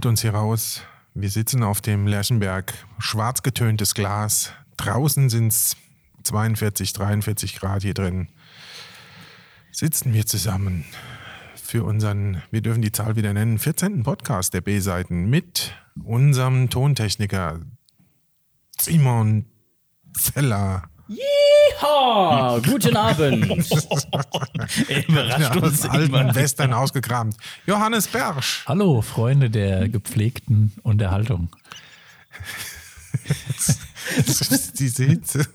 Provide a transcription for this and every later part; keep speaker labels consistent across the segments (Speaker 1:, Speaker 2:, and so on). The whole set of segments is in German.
Speaker 1: holt uns hier raus. Wir sitzen auf dem Lerchenberg, schwarz getöntes Glas. Draußen sind es 42, 43 Grad hier drin. Sitzen wir zusammen für unseren, wir dürfen die Zahl wieder nennen, 14. Podcast der B-Seiten mit unserem Tontechniker Simon Zeller.
Speaker 2: Yeehaw! Guten Abend!
Speaker 1: Er überrascht ja, uns alten. Western ausgekramt. Johannes Bersch.
Speaker 3: Hallo, Freunde der gepflegten Unterhaltung.
Speaker 1: Diese Hitze.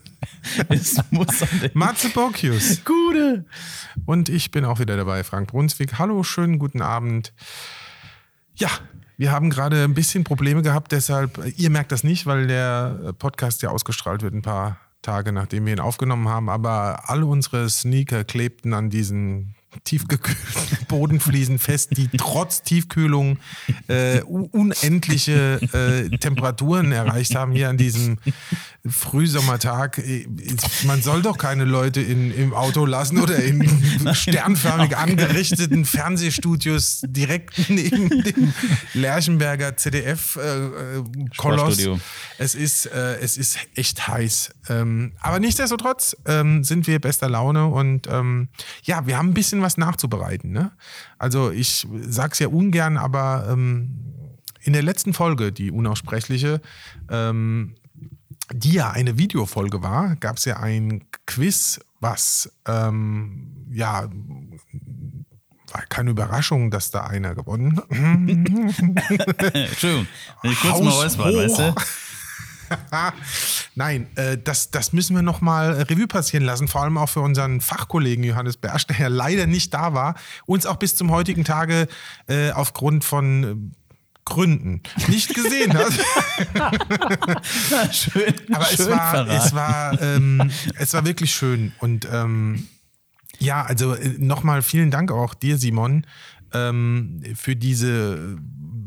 Speaker 1: Es muss Matze Bocchius.
Speaker 2: Gute.
Speaker 1: Und ich bin auch wieder dabei, Frank Brunswick. Hallo, schönen guten Abend. Ja, wir haben gerade ein bisschen Probleme gehabt, deshalb, ihr merkt das nicht, weil der Podcast ja ausgestrahlt wird ein paar Tage, nachdem wir ihn aufgenommen haben. Aber alle unsere Sneaker klebten an diesen tiefgekühlten Bodenfliesen fest, die trotz Tiefkühlung äh, unendliche äh, Temperaturen erreicht haben hier an diesem Frühsommertag. Äh, man soll doch keine Leute in, im Auto lassen oder in sternförmig angerichteten Fernsehstudios direkt neben dem Lerchenberger CDF-Koloss. Äh, es, ist, äh, es ist echt heiß. Ähm, aber nichtsdestotrotz ähm, sind wir bester Laune und ähm, ja, wir haben ein bisschen was nachzubereiten. Ne? Also ich sage es ja ungern, aber ähm, in der letzten Folge, die unaussprechliche, ähm, die ja eine Videofolge war, gab es ja ein Quiz, was ähm, ja war keine Überraschung, dass da einer gewonnen hat.
Speaker 2: Entschuldigung, wenn ich kurz mal räuspern, weißt du?
Speaker 1: Nein, äh, das, das müssen wir nochmal Revue passieren lassen, vor allem auch für unseren Fachkollegen Johannes Bersch, der ja leider nicht da war, uns auch bis zum heutigen Tage äh, aufgrund von äh, Gründen nicht gesehen hat.
Speaker 2: schön,
Speaker 1: Aber schön es war, es war, ähm, es war wirklich schön. Und ähm, ja, also äh, nochmal vielen Dank auch dir, Simon, ähm, für diese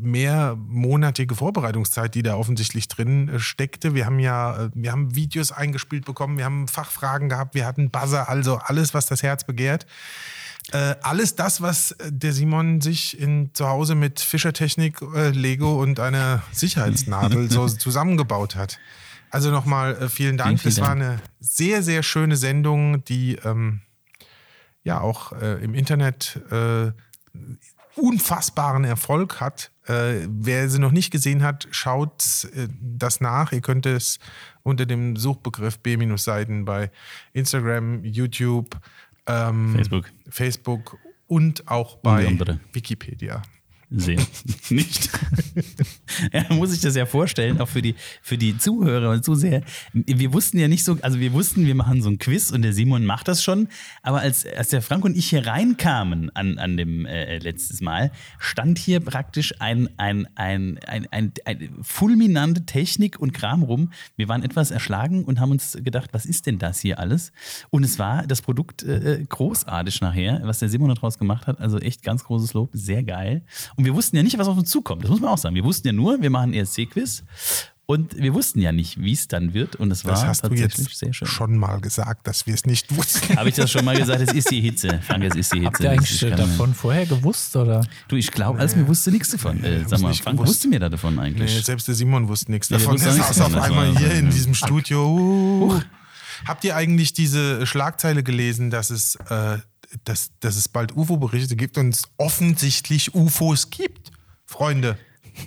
Speaker 1: mehrmonatige Vorbereitungszeit, die da offensichtlich drin äh, steckte. Wir haben ja, äh, wir haben Videos eingespielt bekommen, wir haben Fachfragen gehabt, wir hatten Buzzer, also alles, was das Herz begehrt. Äh, alles das, was äh, der Simon sich in, zu Hause mit Fischertechnik, äh, Lego und einer Sicherheitsnadel so zusammengebaut hat. Also nochmal äh, vielen Dank. Es war eine sehr, sehr schöne Sendung, die ähm, ja auch im Internet unfassbaren Erfolg hat. Äh, wer sie noch nicht gesehen hat, schaut äh, das nach. Ihr könnt es unter dem Suchbegriff B-Seiten bei Instagram, YouTube, ähm,
Speaker 2: Facebook.
Speaker 1: Facebook und auch bei Wikipedia
Speaker 2: sehen. Nicht? ja, muss ich das ja vorstellen, auch für die, für die Zuhörer und Zuseher. Wir wussten ja nicht so, also wir wussten, wir machen so ein Quiz und der Simon macht das schon. Aber als, als der Frank und ich hier reinkamen an, an dem äh, letztes Mal, stand hier praktisch ein, ein, ein, ein, ein, ein fulminante Technik und Kram rum. Wir waren etwas erschlagen und haben uns gedacht, was ist denn das hier alles? Und es war das Produkt äh, großartig nachher, was der Simon daraus gemacht hat. Also echt ganz großes Lob, sehr geil. Und wir wussten ja nicht, was auf uns zukommt. Das muss man auch sagen. Wir wussten ja nur, wir machen ESC-Quiz. Und wir wussten ja nicht, wie es dann wird. Und es war
Speaker 1: das hast
Speaker 2: tatsächlich
Speaker 1: du jetzt
Speaker 2: sehr schön.
Speaker 1: schon mal gesagt, dass wir es nicht wussten.
Speaker 2: Habe ich das schon mal gesagt? Es ist die Hitze. Frank, es ist die Hitze.
Speaker 3: Habt ihr eigentlich davon vorher gewusst? Oder?
Speaker 2: Du, ich glaube, nee. als mir wusste nichts davon. Äh, sag mal, Frank gewusst. wusste mir da davon eigentlich. Nee,
Speaker 1: selbst der Simon wusste nichts davon. Er saß auf einmal hier in diesem Studio. Uh. Habt ihr eigentlich diese Schlagzeile gelesen, dass es äh, dass, dass es bald UFO-Berichte gibt und es offensichtlich UFOs gibt, Freunde.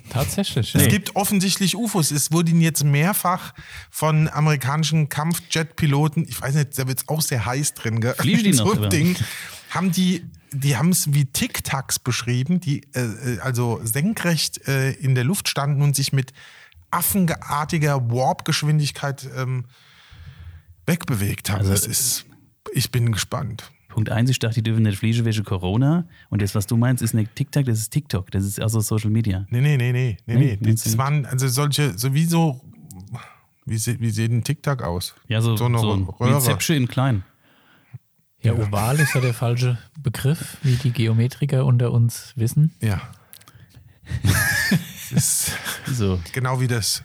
Speaker 3: Tatsächlich.
Speaker 1: Ja. Es gibt offensichtlich UFOs. Es wurden jetzt mehrfach von amerikanischen Kampfjet-Piloten, ich weiß nicht, da wird es auch sehr heiß drin, gell?
Speaker 2: Fliegen die
Speaker 1: so
Speaker 2: noch?
Speaker 1: Ding, haben die, die haben es wie Tic-Tacs beschrieben, die äh, äh, also senkrecht äh, in der Luft standen und sich mit affenartiger Warp-Geschwindigkeit ähm, wegbewegt haben. Also, das ist, ich bin gespannt.
Speaker 2: Punkt eins, ich dachte, die dürfen nicht fliegen wegen Corona. Und das, was du meinst, ist nicht TikTok, das ist TikTok. Das ist also Social Media.
Speaker 1: Nee, nee, nee, nee. nee, nee. nee das waren also solche, sowieso, wie, wie sieht ein TikTok aus?
Speaker 2: Ja, so, so, eine so wie Zäpsche in klein.
Speaker 3: Ja, oval ist ja der falsche Begriff, wie die Geometriker unter uns wissen.
Speaker 1: Ja. ist so. genau wie das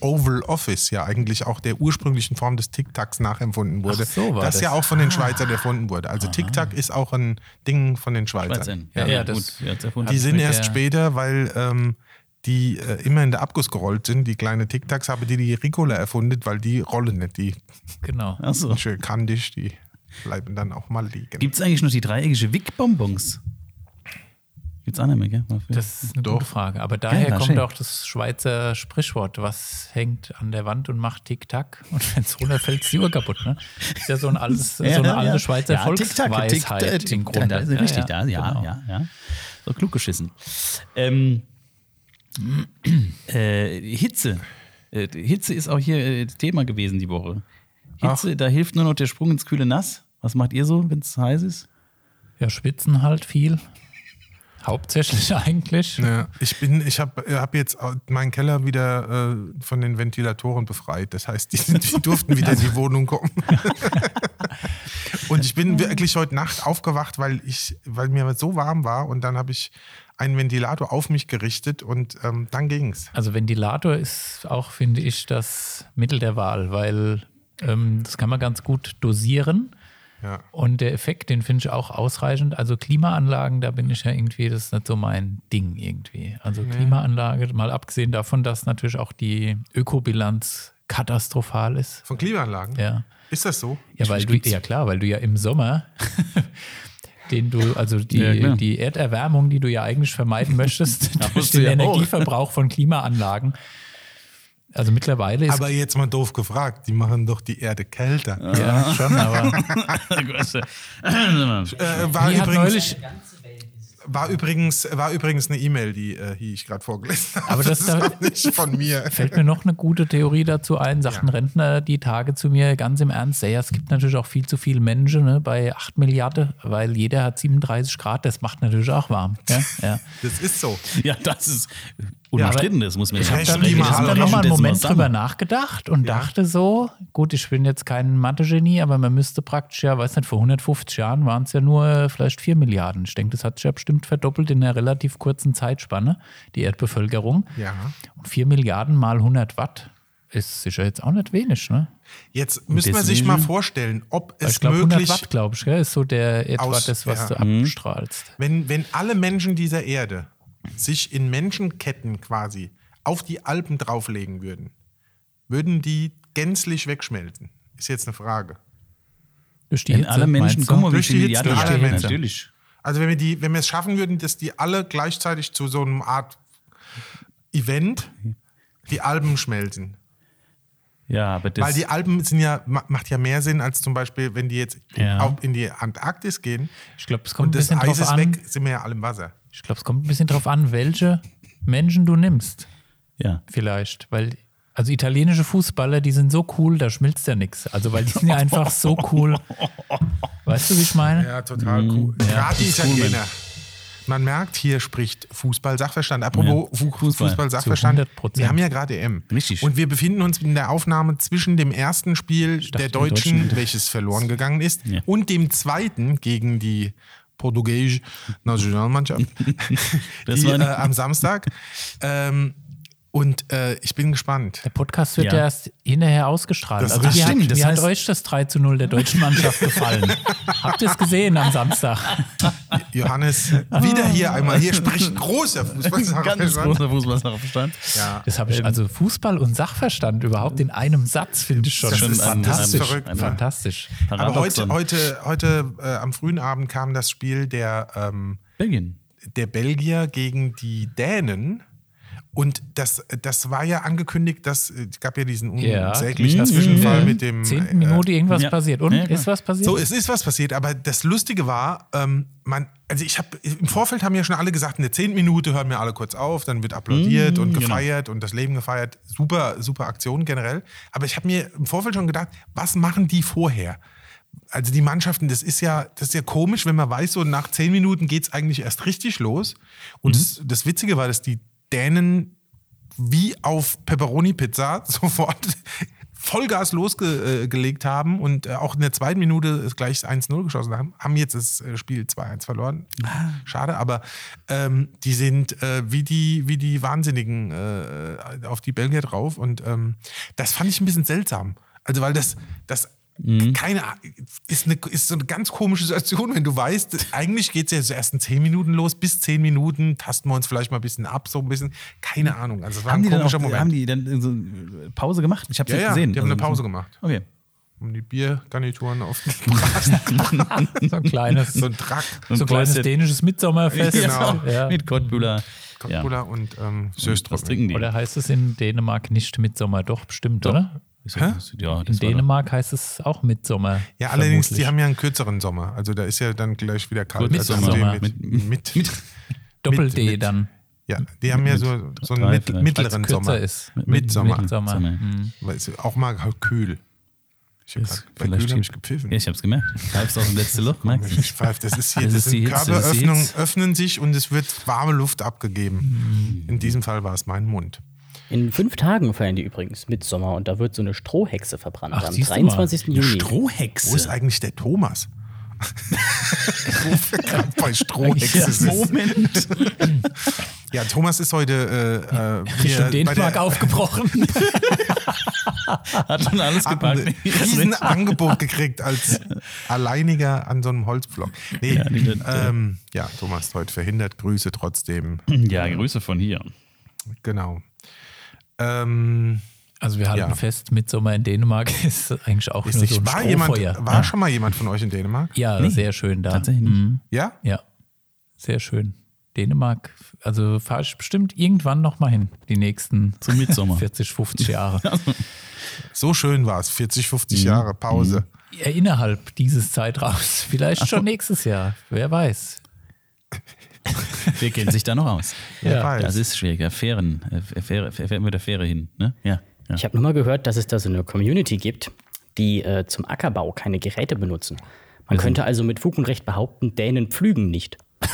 Speaker 1: Oval Office ja eigentlich auch der ursprünglichen Form des Tic-Tacs nachempfunden wurde. Ach so war das, das ja auch von den ah. Schweizern erfunden wurde. Also Tic-Tac ist auch ein Ding von den Schweizern.
Speaker 2: Schweizern. Ja, ja, ja, das,
Speaker 1: gut. Die sind erst später, weil ähm, die äh, immer in der Abguss gerollt sind, die kleine Tic-Tacs, habe die die Ricola erfunden, weil die rollen nicht, die
Speaker 3: Genau.
Speaker 2: Achso.
Speaker 1: sind schön kandig, die bleiben dann auch mal liegen.
Speaker 2: Gibt es eigentlich noch die dreieckige Wick-Bonbons? Gibt's auch nicht mehr, gell?
Speaker 3: Das ist eine
Speaker 1: Doch.
Speaker 3: gute Frage. Aber daher
Speaker 2: Ja,
Speaker 3: kommt
Speaker 2: schön.
Speaker 3: auch das Schweizer Sprichwort, was hängt an der Wand und macht Tick-Tack und wenn es runterfällt, ist die Uhr kaputt. Ne? Ist ja so, ein altes, so eine alte Schweizer
Speaker 2: ja, Tick-Tack,
Speaker 3: Volksweisheit
Speaker 2: Tick-Tack,
Speaker 3: im Grunde.
Speaker 2: Das ist richtig, ja, ja,
Speaker 3: genau.
Speaker 2: ja, ja. So klug geschissen. Ähm, äh, Hitze. Äh, Hitze ist auch hier äh, Thema gewesen die Woche. Hitze, da hilft nur noch der Sprung ins kühle Nass. Was macht ihr so, wenn es heiß ist?
Speaker 3: Ja, schwitzen halt viel. Hauptsächlich eigentlich.
Speaker 1: Ja, ich bin, ich habe hab jetzt meinen Keller wieder äh, von den Ventilatoren befreit. Das heißt, die, sind, die durften wieder in die Wohnung kommen. und ich bin wirklich heute Nacht aufgewacht, weil ich, weil mir so warm war und dann habe ich einen Ventilator auf mich gerichtet und ähm, dann ging's.
Speaker 3: Also Ventilator ist auch, finde ich, das Mittel der Wahl, weil ähm, das kann man ganz gut dosieren.
Speaker 1: Ja.
Speaker 3: Und der Effekt, den finde ich auch ausreichend. Also Klimaanlagen, da bin ich ja irgendwie, das ist nicht so mein Ding irgendwie. Also Klimaanlage, mal abgesehen davon, dass natürlich auch die Ökobilanz katastrophal ist.
Speaker 1: Von Klimaanlagen?
Speaker 3: Ja,
Speaker 1: Ist das so?
Speaker 3: ja, weil du, ja klar, weil du ja im Sommer, den du, also die,
Speaker 2: Ja,
Speaker 3: die Erderwärmung, die du ja eigentlich vermeiden möchtest, durch den
Speaker 2: ja auch.
Speaker 3: Energieverbrauch von Klimaanlagen. Also mittlerweile ist
Speaker 1: Aber jetzt mal doof gefragt, die machen doch die Erde kälter.
Speaker 3: ja schon, aber
Speaker 1: Äh, war, übrigens,
Speaker 3: neulich,
Speaker 1: war, übrigens, war übrigens eine E-Mail, die, äh, die ich gerade vorgelesen habe.
Speaker 3: Aber das
Speaker 1: ist
Speaker 3: da-
Speaker 1: auch nicht von mir.
Speaker 3: fällt mir noch eine gute Theorie dazu ein, sagt ein
Speaker 1: Ja.
Speaker 3: Rentner die Tage zu mir ganz im Ernst, ja, es gibt natürlich auch viel zu viele Menschen ne, bei 8 Milliarden, weil jeder hat 37 Grad, das macht natürlich auch warm. Ja, ja.
Speaker 1: Das ist so.
Speaker 2: Ja, das ist unumstritten, das muss man
Speaker 1: Ich hab
Speaker 2: sagen.
Speaker 1: dann
Speaker 3: Ich habe dann noch mal einen Moment drüber nachgedacht und
Speaker 1: Ja.
Speaker 3: dachte so, gut, ich bin jetzt kein Mathe-Genie, aber man müsste praktisch, ja, weiß nicht, vor 150 Jahren waren es ja nur äh, vielleicht 4 Milliarden. Ich denke, das hat sich ja bestimmt verdoppelt in einer relativ kurzen Zeitspanne, die Erdbevölkerung.
Speaker 1: Ja.
Speaker 3: Und 4 Milliarden mal 100 Watt ist sicher jetzt auch nicht wenig, ne?
Speaker 1: Jetzt müssen wir sich mal vorstellen, ob es
Speaker 3: ich glaube, 100
Speaker 1: möglich
Speaker 3: Watt, glaube ich, ist so der etwa
Speaker 1: Aus-
Speaker 3: das, was
Speaker 1: ja.
Speaker 3: du abstrahlst.
Speaker 1: wenn, wenn alle Menschen dieser Erde sich in Menschenketten quasi auf die Alpen drauflegen würden, würden die gänzlich wegschmelzen? Ist jetzt eine Frage.
Speaker 3: Durch die
Speaker 2: Wenn
Speaker 3: Hitze,
Speaker 2: alle Menschen, wie
Speaker 1: Durch die Hitze, durch die Hitze.
Speaker 2: natürlich.
Speaker 1: Also wenn wir, die, wenn wir es schaffen würden, dass die alle gleichzeitig zu so einem Art Event die Alpen schmelzen.
Speaker 2: Ja, aber das
Speaker 1: Weil die Alpen sind ja, ma- macht ja mehr Sinn, als zum Beispiel, wenn die jetzt
Speaker 2: Ja.
Speaker 1: auch in die Antarktis gehen
Speaker 3: Ich glaube, es kommt
Speaker 1: und
Speaker 3: ein
Speaker 1: das
Speaker 3: bisschen
Speaker 1: Eis
Speaker 3: drauf
Speaker 1: ist
Speaker 3: an.
Speaker 1: weg, sind wir ja alle im Wasser.
Speaker 3: Ich glaube, es kommt ein bisschen drauf an, welche Menschen du nimmst.
Speaker 2: ja.
Speaker 3: Vielleicht, weil also italienische Fußballer, die sind so cool, da schmilzt ja nichts. Also weil die sind ja einfach so cool. Weißt du, wie ich meine?
Speaker 1: Ja, total cool. Gerade die
Speaker 2: ist cool,
Speaker 1: Italiener. Man merkt, hier spricht Fußball-Sachverstand. Apropos
Speaker 2: Ja,
Speaker 1: Fu-
Speaker 2: Fußball.
Speaker 1: Fußball-Sachverstand.
Speaker 3: Zu 100%.
Speaker 1: Wir haben ja gerade EM.
Speaker 2: Richtig.
Speaker 1: Und wir befinden uns in der Aufnahme zwischen dem ersten Spiel der
Speaker 3: dachte, die
Speaker 1: Deutschen,
Speaker 3: Deutschen.
Speaker 1: welches verloren gegangen ist,
Speaker 2: Ja.
Speaker 1: und dem zweiten gegen die portugiesische Nationalmannschaft die, äh, am Samstag. Ähm, und äh, ich bin gespannt.
Speaker 3: Der Podcast wird
Speaker 2: Ja.
Speaker 3: ja, erst hinterher ausgestrahlt.
Speaker 1: Das
Speaker 3: also wie,
Speaker 2: stimmt,
Speaker 3: hat,
Speaker 2: das
Speaker 3: wie
Speaker 2: heißt-
Speaker 3: hat euch das 3 zu 0 der deutschen Mannschaft gefallen? Habt ihr es gesehen am Samstag?
Speaker 1: Johannes, wieder hier einmal. Hier spricht ein großer
Speaker 2: Ganz
Speaker 1: Fußball-Sachverstand.
Speaker 2: großer Fußballsachverstand.
Speaker 1: Ja.
Speaker 3: Das habe ich, also Fußball und Sachverstand überhaupt in einem Satz, finde ich schon,
Speaker 1: Das ist
Speaker 3: fantastisch.
Speaker 1: verrückt, ne?
Speaker 3: fantastisch.
Speaker 1: Aber heute, heute, heute äh, am frühen Abend kam das Spiel der, ähm,
Speaker 2: Belgien.
Speaker 1: der Belgier gegen die Dänen. Und das, das war ja angekündigt, dass äh, es gab ja diesen
Speaker 3: Ja.
Speaker 1: unsäglichen
Speaker 2: Mhm.
Speaker 1: Zwischenfall mit dem.
Speaker 3: zehnten
Speaker 1: äh,
Speaker 3: Minute irgendwas
Speaker 2: ja.
Speaker 3: passiert. Und
Speaker 2: Ja,
Speaker 3: ist was passiert?
Speaker 1: So, es ist was passiert, aber das Lustige war, ähm, man, also ich habe im Vorfeld haben ja schon alle gesagt, in der zehnten Minute hören wir alle kurz auf, dann wird applaudiert und
Speaker 2: genau.
Speaker 1: gefeiert und das Leben gefeiert. Super, super Aktion generell. Aber ich habe mir im Vorfeld schon gedacht, was machen die vorher? Also die Mannschaften, das ist ja, das ist ja komisch, wenn man weiß, so nach zehn Minuten geht es eigentlich erst richtig los. Und das, das Witzige war, dass die Dänen wie auf Pepperoni-Pizza sofort Vollgas losgelegt haben und äh, auch in der zweiten Minute gleich 1-0 geschossen haben, haben jetzt das äh, Spiel 2-1 verloren. Schade, aber ähm, die sind äh, wie, die, wie die Wahnsinnigen äh, auf die Belgier drauf und ähm, das fand ich ein bisschen seltsam. Also weil das, das keine Ahnung, ist, eine, ist so eine ganz komische Situation, wenn du weißt, eigentlich geht es ja so erst in zehn Minuten los, bis zehn Minuten tasten wir uns vielleicht mal ein bisschen ab, so ein bisschen, keine Ahnung. Also es war
Speaker 2: Haben
Speaker 1: ein
Speaker 2: die, dann
Speaker 1: komischer
Speaker 2: auch,
Speaker 1: Moment.
Speaker 2: haben die dann so eine Pause gemacht? Ich habe
Speaker 1: ja,
Speaker 2: nicht
Speaker 1: ja,
Speaker 2: gesehen.
Speaker 1: die haben eine
Speaker 2: Also,
Speaker 1: Pause gemacht.
Speaker 2: Okay.
Speaker 1: Um die Biergarnituren auf den.
Speaker 3: So ein kleines,
Speaker 1: so ein Track,
Speaker 3: so ein kleines
Speaker 2: Päuschen.
Speaker 3: dänisches Mitsommerfest.
Speaker 1: Genau.
Speaker 3: Ja.
Speaker 2: Mit Kottbühler.
Speaker 1: Coca-Cola und ähm,
Speaker 2: Was
Speaker 1: Söström.
Speaker 2: trinken die?
Speaker 3: Oder heißt es in Dänemark nicht Mitsommer? Doch, bestimmt, oder?
Speaker 2: Das- Ja,
Speaker 3: In Dänemark heißt es auch Mitsommer.
Speaker 1: Ja, allerdings,
Speaker 3: vermutlich.
Speaker 1: die haben ja einen kürzeren Sommer. Also da ist ja dann gleich wieder kalt.
Speaker 2: Gut,
Speaker 1: also
Speaker 3: Mitsommer.
Speaker 1: die mit, mit,
Speaker 2: Mit-
Speaker 3: Doppel-D
Speaker 1: mit- mit-
Speaker 3: dann.
Speaker 1: Ja, die haben ja so, so einen
Speaker 2: drei
Speaker 1: mit, mittleren Sommer.
Speaker 3: ist.
Speaker 1: Mitsommer.
Speaker 3: Mitsommer.
Speaker 2: Sommer.
Speaker 3: Mhm.
Speaker 1: Weil es auch mal kühl. Ich habe bei kühl habe ich gepfiffen.
Speaker 2: Ja, ich hab's gemerkt. Pfeifst aus dem letzten Loch, merkst?
Speaker 1: Ich pfeife, das ist hier,
Speaker 2: Das
Speaker 1: das,
Speaker 2: ist die
Speaker 1: sind Körperöffnungen öffnen sich und es wird warme Luft abgegeben. In diesem Fall war es mein Mund.
Speaker 4: In fünf Tagen feiern die übrigens Mitsommer und da wird so eine Strohhexe verbrannt
Speaker 3: Ach,
Speaker 4: am
Speaker 3: siehst du
Speaker 4: 23.
Speaker 2: Eine
Speaker 4: Juni.
Speaker 2: Strohhexe.
Speaker 1: Wo ist eigentlich der Thomas? Wo wir gerade bei Strohhexe
Speaker 3: Ja,
Speaker 1: sind.
Speaker 2: Moment.
Speaker 1: Ja, Thomas ist heute äh, äh, hier bei der-
Speaker 3: aufgebrochen.
Speaker 2: Hat schon alles
Speaker 1: hat ein
Speaker 2: gepackt.
Speaker 1: Riesenangebot gekriegt als Alleiniger an so einem Holzblock. Nee,
Speaker 2: Ja, äh,
Speaker 1: ähm, ja, Thomas ist heute verhindert. Grüße trotzdem.
Speaker 2: Ja, Grüße von hier.
Speaker 1: Genau. Ähm,
Speaker 3: Also wir halten
Speaker 1: Ja.
Speaker 3: fest, Mitsommer in Dänemark ist eigentlich auch
Speaker 1: ist
Speaker 3: nur
Speaker 1: nicht,
Speaker 3: so ein
Speaker 1: war jemand, war schon mal jemand von euch in Dänemark?
Speaker 3: ja,
Speaker 2: Nee,
Speaker 3: sehr schön da.
Speaker 2: tatsächlich nicht.
Speaker 3: Mhm.
Speaker 1: Ja?
Speaker 3: Ja, sehr schön. Dänemark, also fahre ich bestimmt irgendwann noch mal hin, die nächsten
Speaker 2: Zum Mitsommer.
Speaker 3: 40, 50 Jahre.
Speaker 1: So schön war es. 40, 50 Jahre Pause.
Speaker 3: Ja, innerhalb dieses Zeitraums, vielleicht schon nächstes Jahr, wer weiß.
Speaker 2: Wer kennt sich da noch aus?
Speaker 3: Ja.
Speaker 2: Das ist schwierig. Fähren, äh, Fähre, fährt mit der Fähre hin. Ne? Ja. ja.
Speaker 4: Ich habe nur mal gehört, dass es da so eine Community gibt, die äh, zum Ackerbau keine Geräte benutzen. Man könnte also mit Fug und Recht behaupten, Dänen pflügen nicht.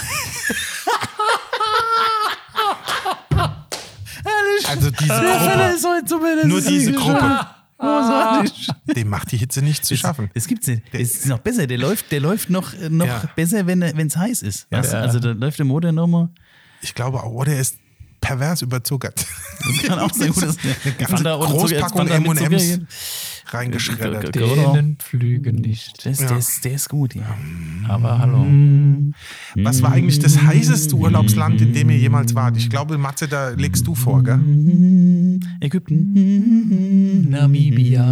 Speaker 1: Also diese Gruppe, nur diese Gruppe, dem macht die Hitze nicht zu schaffen.
Speaker 2: Es gibt es ist noch besser. Der läuft, der läuft noch, äh, noch
Speaker 1: Ja.
Speaker 2: besser, wenn es heiß ist. Weißt du?
Speaker 3: Ja.
Speaker 2: Also da läuft der Motor nochmal.
Speaker 1: Ich glaube auch, oder er ist pervers überzuckert.
Speaker 2: Das kann auch sein. Gut, dass der
Speaker 1: Eine ganze Großpackung M&M's. Reingeschreddert.
Speaker 2: Ge- Genau.
Speaker 3: Dänen pflügen nicht.
Speaker 2: Das, der, ist, der ist gut, ja.
Speaker 3: Aber hallo.
Speaker 1: Was war eigentlich das heißeste Urlaubsland, in dem ihr jemals wart? Ich glaube, Matze, da legst du vor, gell?
Speaker 2: Ägypten.
Speaker 3: Namibia.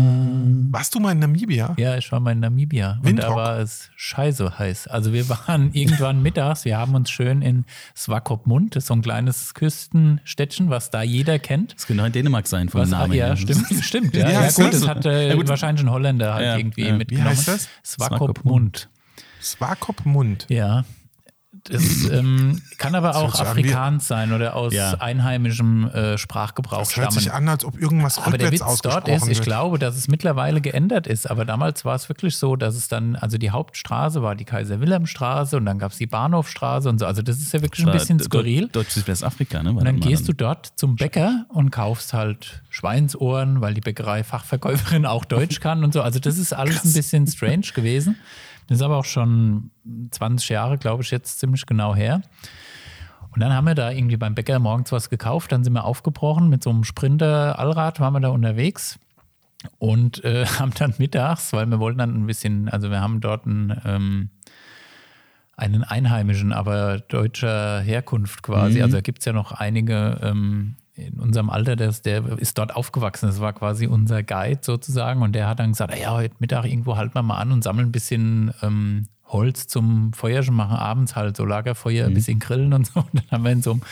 Speaker 1: Warst du mal in Namibia?
Speaker 3: Ja, ich war mal in Namibia und
Speaker 1: Windhoek?
Speaker 3: da war es scheiße heiß. Also wir waren irgendwann mittags, wir haben uns schön in Swakopmund, das ist so ein kleines Küstenstädtchen, was da jeder kennt.
Speaker 2: Das könnte auch in Dänemark sein, vom
Speaker 3: Was,
Speaker 2: Namen
Speaker 3: ja, stimmt, stimmt. Ja, ja
Speaker 1: heißt
Speaker 3: gut,
Speaker 1: das?
Speaker 3: das hat äh,
Speaker 2: Gut.
Speaker 3: wahrscheinlich ein Holländer halt irgendwie
Speaker 2: ja. Wie
Speaker 3: mitgenommen.
Speaker 1: heißt das?
Speaker 3: Swakopmund.
Speaker 1: Swakopmund.
Speaker 3: Ja. Das ähm, kann aber auch
Speaker 1: hört an wie-
Speaker 3: Afrikaans sein oder aus
Speaker 2: Ja.
Speaker 3: einheimischem äh, Sprachgebrauch
Speaker 1: Das hört
Speaker 3: stammen.
Speaker 1: sich an, als ob irgendwas
Speaker 3: Aber der
Speaker 1: rückwärts
Speaker 3: Witz dort ist, ich
Speaker 1: wird.
Speaker 3: glaube, dass es mittlerweile geändert ist. Aber damals war es wirklich so, dass es dann, also die Hauptstraße war die Kaiser-Wilhelm-Straße und dann gab es die Bahnhofstraße und so. Also das ist ja wirklich ein bisschen skurril.
Speaker 2: Deutsches Westafrika, ne?
Speaker 3: Und dann gehst du dort zum Bäcker und kaufst halt Schweinsohren, weil die Bäckerei-Fachverkäuferin auch Deutsch kann und so. Also das ist alles ein bisschen strange gewesen. Das ist aber auch schon 20 Jahre, glaube ich, jetzt ziemlich genau her. Und dann haben wir da irgendwie beim Bäcker morgens was gekauft, dann sind wir aufgebrochen mit so einem Sprinter-Allrad, waren wir da unterwegs und äh, haben dann mittags, weil wir wollten dann ein bisschen, also wir haben dort einen, ähm, einen Einheimischen, aber deutscher Herkunft quasi. Also da gibt es ja noch einige ähm, in unserem Alter, der ist, der ist dort aufgewachsen. Das war quasi unser Guide sozusagen. Und der hat dann gesagt, ja, heute Mittag irgendwo halten wir mal an und sammeln ein bisschen ähm, Holz zum Feuerchen machen, abends halt so Lagerfeuer, ein bisschen grillen und so. Und dann haben wir in so einem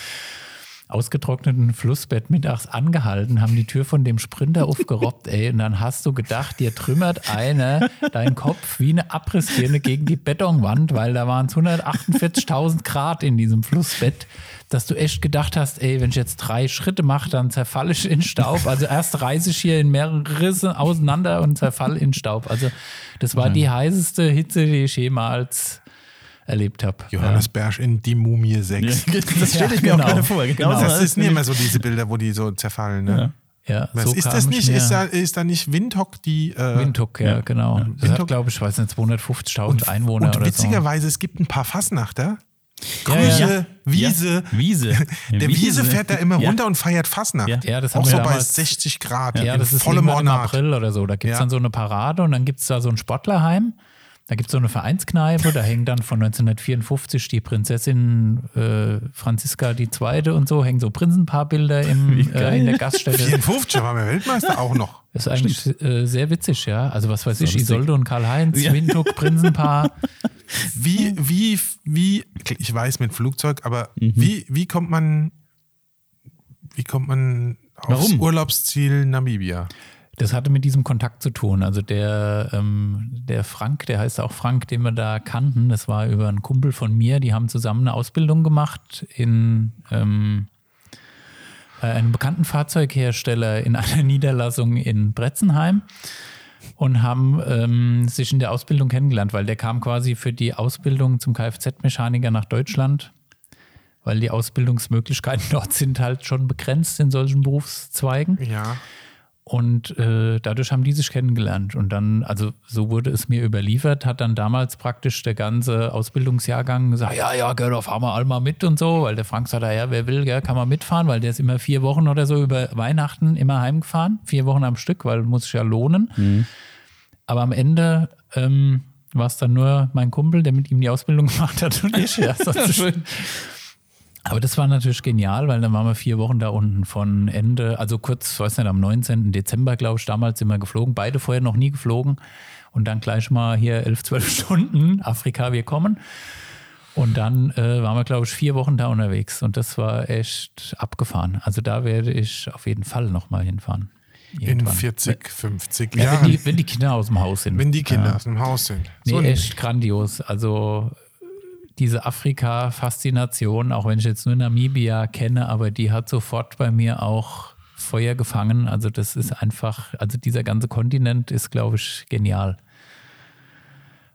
Speaker 3: ausgetrockneten Flussbett mittags angehalten, haben die Tür von dem Sprinter aufgerobbt, ey, und dann hast du gedacht, dir trümmert einer deinen Kopf wie eine Abrissbirne gegen die Betonwand, weil da waren es 148.000 Grad in diesem Flussbett, dass du echt gedacht hast, ey, wenn ich jetzt drei Schritte mache, dann zerfalle ich in Staub. Also erst reiße ich hier in mehrere Risse auseinander und zerfall in Staub. Also das war die heißeste Hitze, die ich jemals erlebt habe.
Speaker 1: Johannes Bersch in Die Mumie 6.
Speaker 2: Das stelle ich mir
Speaker 3: Ja,
Speaker 2: auch
Speaker 3: genau.
Speaker 2: gerade vor. Genau,
Speaker 3: Genau.
Speaker 2: so
Speaker 1: Das nicht immer so diese Bilder, wo die so zerfallen. Ne?
Speaker 3: Ja,
Speaker 1: Was
Speaker 3: so
Speaker 1: ist das
Speaker 3: ich
Speaker 1: nicht? Ist da, ist da nicht Windhoek die. Äh,
Speaker 3: Windhoek, ja, genau. Das
Speaker 1: Windhoek.
Speaker 3: hat, glaube ich, weiß nicht, 250.000 Einwohner
Speaker 1: und
Speaker 3: oder
Speaker 1: witzigerweise, es gibt ein paar Fasnachter, Grüße,
Speaker 2: ja.
Speaker 1: Wiese.
Speaker 2: Ja, Wiese.
Speaker 1: Der Wiese, fährt da immer
Speaker 2: Ja.
Speaker 1: runter und feiert Fastnacht.
Speaker 2: Ja.
Speaker 3: Ja, das haben
Speaker 1: Auch
Speaker 3: wir
Speaker 1: so bei
Speaker 3: damals-
Speaker 1: 60 Grad.
Speaker 3: Ja,
Speaker 1: in
Speaker 3: das ist im. April oder so. Da gibt es
Speaker 1: Ja.
Speaker 3: dann so eine Parade und dann gibt es da so ein Sportlerheim. Da gibt es so eine Vereinskneipe, da hängen dann von 1954 die Prinzessin äh, Franziska II. und so, hängen so Prinzenpaarbilder im, äh, in der Gaststätte.
Speaker 1: 54 waren wir Weltmeister auch noch.
Speaker 3: Das ist eigentlich äh, sehr witzig, ja. Also was weiß ich,
Speaker 2: lustig.
Speaker 3: Isolde und Karl-Heinz,
Speaker 2: Ja.
Speaker 3: Windhoek, Prinzenpaar.
Speaker 1: Wie, wie, wie, ich weiß mit Flugzeug, aber
Speaker 2: Mhm.
Speaker 1: wie, wie kommt man, wie kommt man aufs
Speaker 2: Warum?
Speaker 1: Urlaubsziel Namibia?
Speaker 3: Das hatte mit diesem Kontakt zu tun. Also der, ähm, der Frank, der heißt auch Frank, den wir da kannten, das war über einen Kumpel von mir, die haben zusammen eine Ausbildung gemacht in ähm, bei einem bekannten Fahrzeughersteller in einer Niederlassung in Bretzenheim und haben ähm, sich in der Ausbildung kennengelernt, weil der kam quasi für die Ausbildung zum Kfz-Mechaniker nach Deutschland, weil die Ausbildungsmöglichkeiten dort sind halt schon begrenzt in solchen Berufszweigen.
Speaker 1: Ja.
Speaker 3: Und äh, dadurch haben die sich kennengelernt. Und dann, also so wurde es mir überliefert, hat dann damals praktisch der ganze Ausbildungsjahrgang gesagt, ja, ja, gell, da fahren wir alle mal mit und so, weil der Frank sagt, ja, wer will, gell, kann man mitfahren, weil der ist immer vier Wochen oder so über Weihnachten immer heimgefahren, vier Wochen am Stück, weil muss sich ja lohnen. Aber am Ende ähm, war es dann nur mein Kumpel, der mit ihm die Ausbildung gemacht hat und ich. Ja, sonst aber das war natürlich genial, weil dann waren wir vier Wochen da unten von Ende, also kurz, weiß nicht, am 19. Dezember, glaube ich, damals sind wir geflogen. Beide vorher noch nie geflogen. Und dann gleich mal hier elf, zwölf Stunden, Afrika, wir kommen. Und dann äh, waren wir, glaube ich, vier Wochen da unterwegs. Und das war echt abgefahren. Also da werde ich auf jeden Fall nochmal hinfahren.
Speaker 1: In
Speaker 3: Irgendwann.
Speaker 1: 40, 50
Speaker 3: Ja, wenn,
Speaker 1: Jahren.
Speaker 3: die, wenn die Kinder aus dem Haus sind.
Speaker 1: wenn die Kinder
Speaker 3: Ja.
Speaker 1: aus dem Haus sind.
Speaker 3: Nee,
Speaker 1: So ein-
Speaker 3: echt grandios. Also diese Afrika-Faszination, auch wenn ich jetzt nur Namibia kenne, aber die hat sofort bei mir auch Feuer gefangen. Also das ist einfach, also dieser ganze Kontinent ist, glaube ich, genial.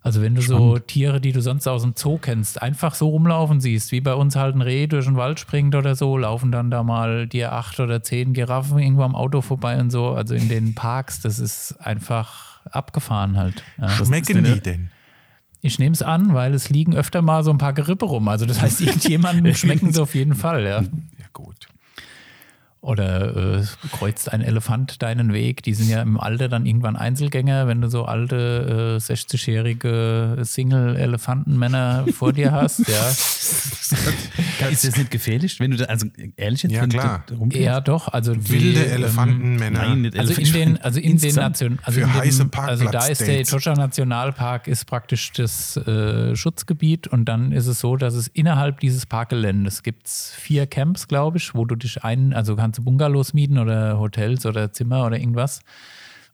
Speaker 3: Also wenn du so Tiere, die du sonst aus dem Zoo kennst, einfach so rumlaufen siehst, wie bei uns halt ein Reh durch den Wald springt oder so, laufen dann da mal dir acht oder zehn Giraffen irgendwo am Auto vorbei und so. Also in den Parks, das ist einfach abgefahren halt. Ja.
Speaker 1: Schmecken die denn?
Speaker 3: Ich nehme es an, weil es liegen öfter mal so ein paar Gerippe rum. Also das heißt, irgendjemandem schmecken sie auf jeden Fall, ja.
Speaker 1: Ja, gut.
Speaker 3: Oder äh, kreuzt ein Elefant deinen Weg. Die sind ja im Alter dann irgendwann Einzelgänger, wenn du so alte äh, 60-jährige Single-Elefantenmänner vor dir hast, ja.
Speaker 2: Ist das nicht gefährlich? Wenn du da, also ehrlich jetzt,
Speaker 1: Ja,
Speaker 2: wenn
Speaker 1: klar.
Speaker 2: du da rumfährst?
Speaker 3: Ja, doch. Also die,
Speaker 1: Wilde
Speaker 3: ähm,
Speaker 1: Elefantenmänner.
Speaker 2: Nein, nicht
Speaker 3: Also in
Speaker 2: Elefant.
Speaker 3: den, also in den
Speaker 2: Insgesamt.
Speaker 3: Nation, also
Speaker 1: Für
Speaker 3: in
Speaker 1: heiße
Speaker 3: dem, also da ist der. Etosha Nationalpark ist praktisch das äh, Schutzgebiet und dann ist es so, dass es innerhalb dieses Parkgeländes gibt es vier Camps, glaube ich, wo du dich ein, also kannst du Bungalows mieten oder Hotels oder Zimmer oder irgendwas.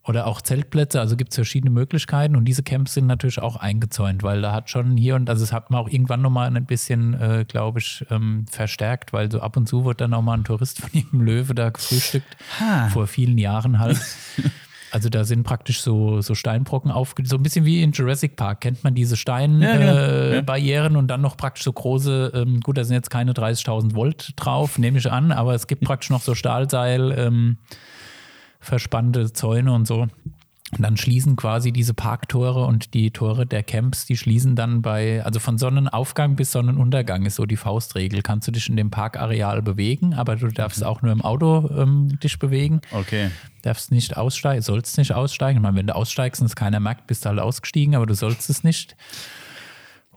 Speaker 3: Oder auch Zeltplätze, also gibt es verschiedene Möglichkeiten und diese Camps sind natürlich auch eingezäunt, weil da hat schon hier und also es hat man auch irgendwann nochmal ein bisschen, äh, glaube ich, ähm, verstärkt, weil so ab und zu wird dann auch mal ein Tourist von irgendeinem Löwe da gefrühstückt,
Speaker 2: Ha.
Speaker 3: vor vielen Jahren halt. Also da sind praktisch so, so Steinbrocken aufge... So ein bisschen wie in Jurassic Park. Kennt man diese Steinbarrieren
Speaker 2: Ja, Ja.
Speaker 3: Und dann noch praktisch so große, ähm, gut, da sind jetzt keine 30.000 Volt drauf, nehme ich an, aber es gibt praktisch noch so Stahlseil, ähm, verspannte Zäune und so. Und dann schließen quasi diese Parktore und die Tore der Camps, die schließen dann bei, also von Sonnenaufgang bis Sonnenuntergang ist so die Faustregel. Kannst du dich in dem Parkareal bewegen, aber du darfst auch nur im Auto ähm, dich bewegen.
Speaker 2: Okay.
Speaker 3: Darfst nicht aussteigen, sollst nicht aussteigen. Ich meine, wenn du aussteigst und es keiner merkt, bist du halt ausgestiegen, aber du sollst es nicht.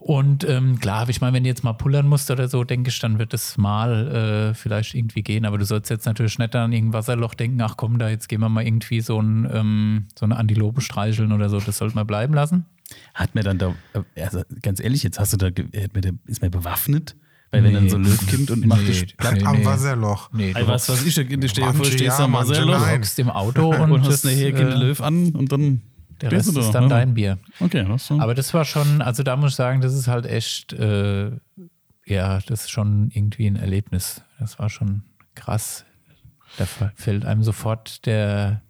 Speaker 3: Und ähm, klar, ich meine, wenn du jetzt mal pullern musst oder so, denke ich, dann wird es mal äh, vielleicht irgendwie gehen. Aber du sollst jetzt natürlich nicht an irgendein Wasserloch denken, ach komm, da jetzt gehen wir mal irgendwie so, ein, ähm, so eine Antilope streicheln oder so. Das sollte man bleiben lassen.
Speaker 2: Hat mir dann da, also ganz ehrlich, jetzt hast du da, ist mir bewaffnet? Weil wenn dann so ein Löw kommt und macht dich.
Speaker 1: Bleib am Wasserloch.
Speaker 3: Nee,
Speaker 2: Ey, was weiß ich, da dir vor, stehst am Wasserloch
Speaker 3: hockst im Auto und,
Speaker 2: und, hast hergehende
Speaker 3: äh,
Speaker 2: Löw an und dann
Speaker 3: der Rest
Speaker 2: du da.
Speaker 3: ist dann
Speaker 2: Ja.
Speaker 3: dein Bier.
Speaker 2: Okay, das so.
Speaker 3: Aber das war schon, also da muss ich sagen, das ist halt echt, äh, ja, das ist schon irgendwie ein Erlebnis. Das war schon krass. Da fällt einem sofort der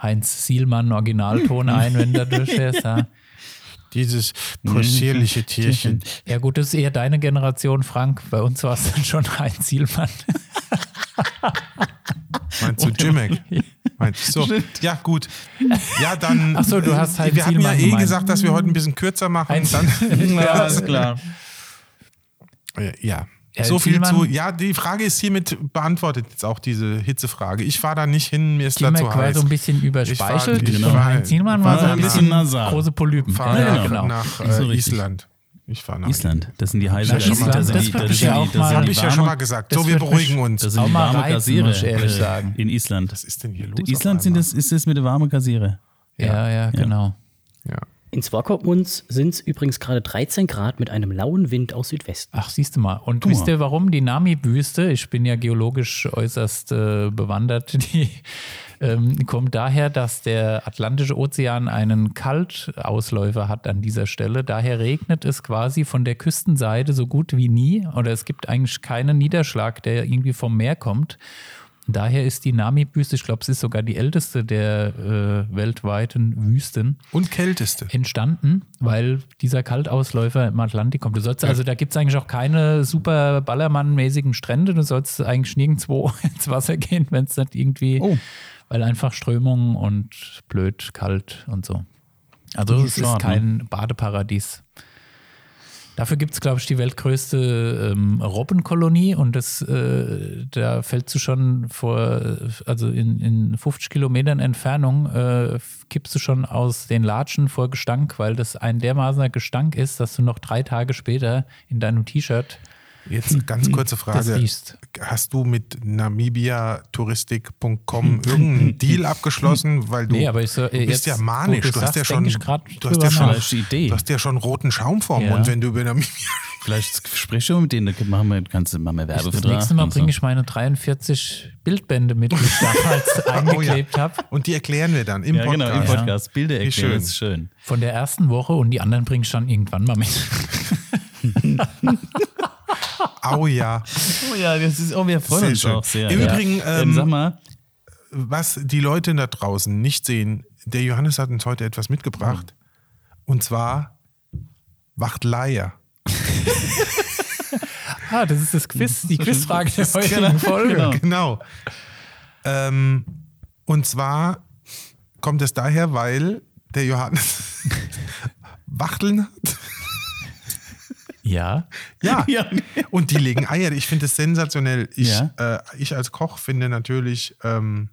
Speaker 3: Heinz Sielmann Originalton ein, wenn du durchfährst. Ja.
Speaker 1: Dieses possierliche Tierchen.
Speaker 3: ja gut, das ist eher deine Generation, Frank. Bei uns war es dann schon Heinz Sielmann.
Speaker 1: Meinst du Jimek? Meinst du? So. Ja, gut. Ja, dann.
Speaker 3: Ach so, du hast halt
Speaker 1: Wir hatten ja
Speaker 3: Zielmann
Speaker 1: eh gesagt, dass wir heute ein bisschen kürzer machen.
Speaker 3: Heinz-
Speaker 1: Dann,
Speaker 2: ja, ist klar.
Speaker 1: Äh, Ja.
Speaker 3: Ja,
Speaker 1: so viel zu. Ja, die Frage ist hiermit beantwortet jetzt auch diese Hitzefrage. Ich fahre da nicht hin, mir ist da zu
Speaker 3: war
Speaker 1: heiß.
Speaker 3: so ein bisschen überspeichelt
Speaker 1: Ich
Speaker 2: fahr- ich
Speaker 3: Heinz Thielmann war so ein bisschen
Speaker 2: nasal.
Speaker 3: große Polypen.
Speaker 1: fahre
Speaker 3: Ja,
Speaker 1: nach,
Speaker 3: genau.
Speaker 1: nach äh. Island. Ich fahre nach
Speaker 2: Island, das sind die heißen
Speaker 3: Na, Island, das
Speaker 2: sind die-
Speaker 3: ja
Speaker 2: die-
Speaker 3: auch
Speaker 2: das
Speaker 3: mal-
Speaker 2: sind
Speaker 1: Habe ich ja schon mal gesagt.
Speaker 3: das
Speaker 1: So, wir beruhigen uns.
Speaker 2: Das sind
Speaker 3: Auch
Speaker 2: die
Speaker 3: mal
Speaker 2: warme Kassiere
Speaker 3: muss ich ehrlich
Speaker 2: äh,
Speaker 3: sagen.
Speaker 2: in Island.
Speaker 1: Was ist denn hier los?
Speaker 2: Island sind das, ist das mit der warmen Kassiere.
Speaker 3: Ja, ja, genau.
Speaker 1: Ja.
Speaker 4: In Swakopmund sind es übrigens gerade 13 Grad mit einem lauen Wind aus Südwesten.
Speaker 3: Ach, siehst du mal. Und wisst ihr, warum die Nami-Wüste, ich bin ja geologisch äußerst äh, bewandert, die ähm, kommt daher, dass der Atlantische Ozean einen Kaltausläufer hat an dieser Stelle. Daher regnet es quasi von der Küstenseite so gut wie nie oder es gibt eigentlich keinen Niederschlag, der irgendwie vom Meer kommt. Daher ist die Nami-Wüste, ich glaube, es ist sogar die älteste der äh, weltweiten Wüsten
Speaker 1: Und kälteste.
Speaker 3: entstanden, weil dieser Kaltausläufer im Atlantik kommt. Du sollst, also da gibt es eigentlich auch keine super Ballermann-mäßigen Strände. Du sollst eigentlich nirgendwo ins Wasser gehen, wenn es nicht irgendwie,
Speaker 2: Oh.
Speaker 3: weil einfach Strömungen und blöd, kalt und so. Also es
Speaker 2: ist
Speaker 3: ist kein Badeparadies. Dafür gibt es, glaube ich, die weltgrößte ähm, Robbenkolonie und das, äh, da fällst du schon vor, also in, in 50 Kilometern Entfernung, äh, kippst du schon aus den Latschen vor Gestank, weil das ein dermaßener Gestank ist, dass du noch drei Tage später in deinem T-Shirt
Speaker 1: Jetzt ganz kurze
Speaker 3: das
Speaker 1: Frage. Hast du mit namibiatouristik.com irgendeinen Deal abgeschlossen? Weil du,
Speaker 3: Nee, aber ich so,
Speaker 1: du bist ja manisch. Du,
Speaker 3: du
Speaker 1: hast ja schon,
Speaker 3: ich
Speaker 1: du, hast ja schon, du hast ja schon roten Schaum vorm
Speaker 3: Ja.
Speaker 1: Mund, wenn du über Namibia.
Speaker 2: Vielleicht sprich schon mit denen, dann machen wir, kannst du machen wir
Speaker 3: Das
Speaker 2: Werbevertrag.
Speaker 3: nächste Mal
Speaker 2: und so.
Speaker 3: bringe ich meine 43 Bildbände mit, die ich damals eingeklebt habe.
Speaker 1: Und die erklären wir dann im
Speaker 2: Ja, genau,
Speaker 1: Podcast.
Speaker 2: im Podcast. Bilder
Speaker 1: Wie
Speaker 2: erklären,
Speaker 1: schön.
Speaker 2: das ist schön.
Speaker 3: Von der ersten Woche und die anderen bringe ich dann irgendwann mal mit.
Speaker 1: Au ja.
Speaker 2: Oh ja, das ist, oh, wir freuen
Speaker 1: Sehr
Speaker 2: uns
Speaker 1: schön.
Speaker 2: auch sehr.
Speaker 1: Im
Speaker 2: ja.
Speaker 1: Übrigen,
Speaker 2: ähm,
Speaker 1: ähm,
Speaker 2: sag mal,
Speaker 1: Was die Leute da draußen nicht sehen, der Johannes hat uns heute etwas mitgebracht. Und zwar Wachtleier.
Speaker 3: Ah, das ist das Quiz, die Quizfrage der heutigen Folge.
Speaker 2: genau.
Speaker 1: Genau. Ähm, und zwar kommt es daher, weil der Johannes Wachteln hat.
Speaker 3: Ja.
Speaker 1: Ja.
Speaker 2: Ja.
Speaker 1: Und die legen Eier. Ich finde es sensationell. Ich,
Speaker 2: Ja.
Speaker 1: äh, ich als Koch finde natürlich ähm,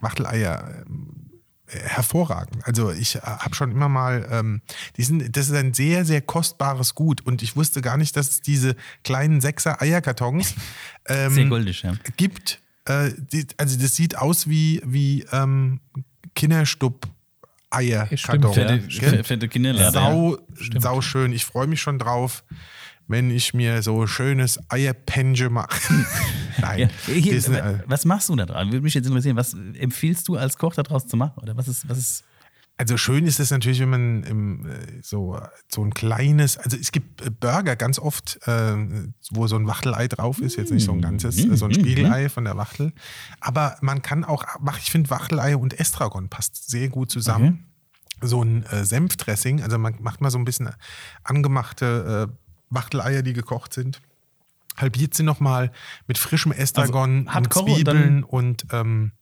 Speaker 1: Wachteleier ähm, hervorragend. Also ich äh, habe schon immer mal, ähm, die sind, das ist ein sehr, sehr kostbares Gut. Und ich wusste gar nicht, dass es diese kleinen Sechser Eierkartons ähm,
Speaker 2: sehr goldig, ja.
Speaker 1: gibt. Äh, die, also das sieht aus wie, wie ähm, Kinderstub. Eierkarton.
Speaker 3: Stimmt, ja.
Speaker 2: Fette,
Speaker 1: Gell?
Speaker 2: fette Kinderlade.
Speaker 1: Sau, sau schön. Ich freue mich schon drauf, wenn ich mir so schönes Eierpenge mache. Nein.
Speaker 2: Ja. Hier, was machst du da dran? Würde mich jetzt interessieren. Was empfiehlst du als Koch daraus zu machen? Oder was ist, was ist.
Speaker 1: Also schön ist es natürlich, wenn man im, äh, so, so ein kleines, also es gibt äh, Burger ganz oft, äh, wo so ein Wachtelei drauf ist, jetzt nicht so ein ganzes, äh, so ein Spiegelei von der Wachtel. Aber man kann auch, ich finde Wachtelei und Estragon passt sehr gut zusammen. So ein äh, Senfdressing, also man macht mal so ein bisschen angemachte äh, Wachteleier, die gekocht sind. Halbiert sie nochmal mit frischem Estragon
Speaker 2: Also
Speaker 1: und
Speaker 2: Hardcore und
Speaker 1: Zwiebeln und ähm,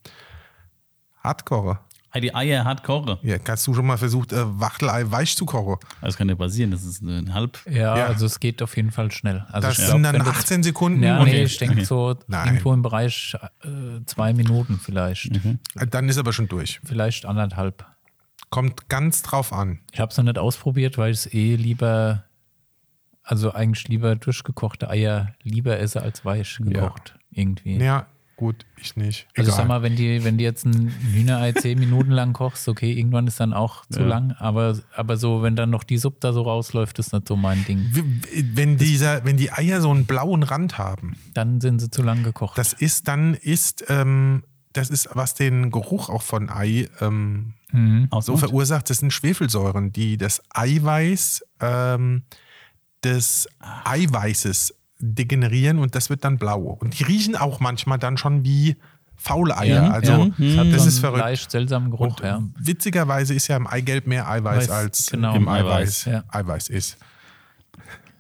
Speaker 1: Hardcore.
Speaker 2: Die Eier hart kochen.
Speaker 1: Ja, hast du schon mal versucht, äh, Wachtelei weich zu kochen?
Speaker 2: Das kann ja passieren. Das ist ein halb.
Speaker 3: Ja,
Speaker 1: Ja.
Speaker 3: also es geht auf jeden Fall schnell. Also
Speaker 1: Das sind
Speaker 3: glaub,
Speaker 1: dann
Speaker 3: wenn das-
Speaker 1: 18 Sekunden.
Speaker 3: Ja,
Speaker 1: und
Speaker 3: nee, ich denke
Speaker 2: Okay.
Speaker 3: so
Speaker 1: Nein.
Speaker 3: irgendwo im Bereich äh, zwei Minuten vielleicht.
Speaker 1: Dann ist aber schon durch.
Speaker 3: Vielleicht anderthalb.
Speaker 1: Kommt ganz drauf an.
Speaker 3: Ich habe es noch nicht ausprobiert, weil ich es eh lieber, also eigentlich lieber durchgekochte Eier lieber esse als weich gekocht. Irgendwie.
Speaker 1: Ja, gut, ich nicht.
Speaker 3: Also ich
Speaker 1: Egal.
Speaker 3: sag mal, wenn die, wenn die jetzt ein Hühnerei zehn Minuten lang kochst, okay, irgendwann ist dann auch zu
Speaker 2: Ja.
Speaker 3: lang, aber, aber so, wenn dann noch die Suppe da so rausläuft, ist nicht so mein Ding.
Speaker 1: Wenn, dieser, wenn die Eier so einen blauen Rand haben,
Speaker 3: Dann sind sie zu lang gekocht.
Speaker 1: das ist dann ist, ähm, das ist, was den Geruch auch von Ei ähm,
Speaker 3: mhm.
Speaker 1: so verursacht, das sind Schwefelsäuren, die das Eiweiß ähm, des Eiweißes degenerieren und das wird dann blau. Und die riechen auch manchmal dann schon wie faule Eier.
Speaker 3: Ja,
Speaker 1: also
Speaker 3: ja.
Speaker 1: Das
Speaker 3: so
Speaker 1: ist verrückt.
Speaker 3: leicht seltsamen Geruch,
Speaker 1: Und
Speaker 3: ja.
Speaker 1: witzigerweise ist ja im Eigelb mehr Eiweiß
Speaker 3: Weiß,
Speaker 1: als
Speaker 3: genau,
Speaker 1: im
Speaker 2: Eiweiß,
Speaker 1: Eiweiß,
Speaker 3: ja.
Speaker 1: Eiweiß ist.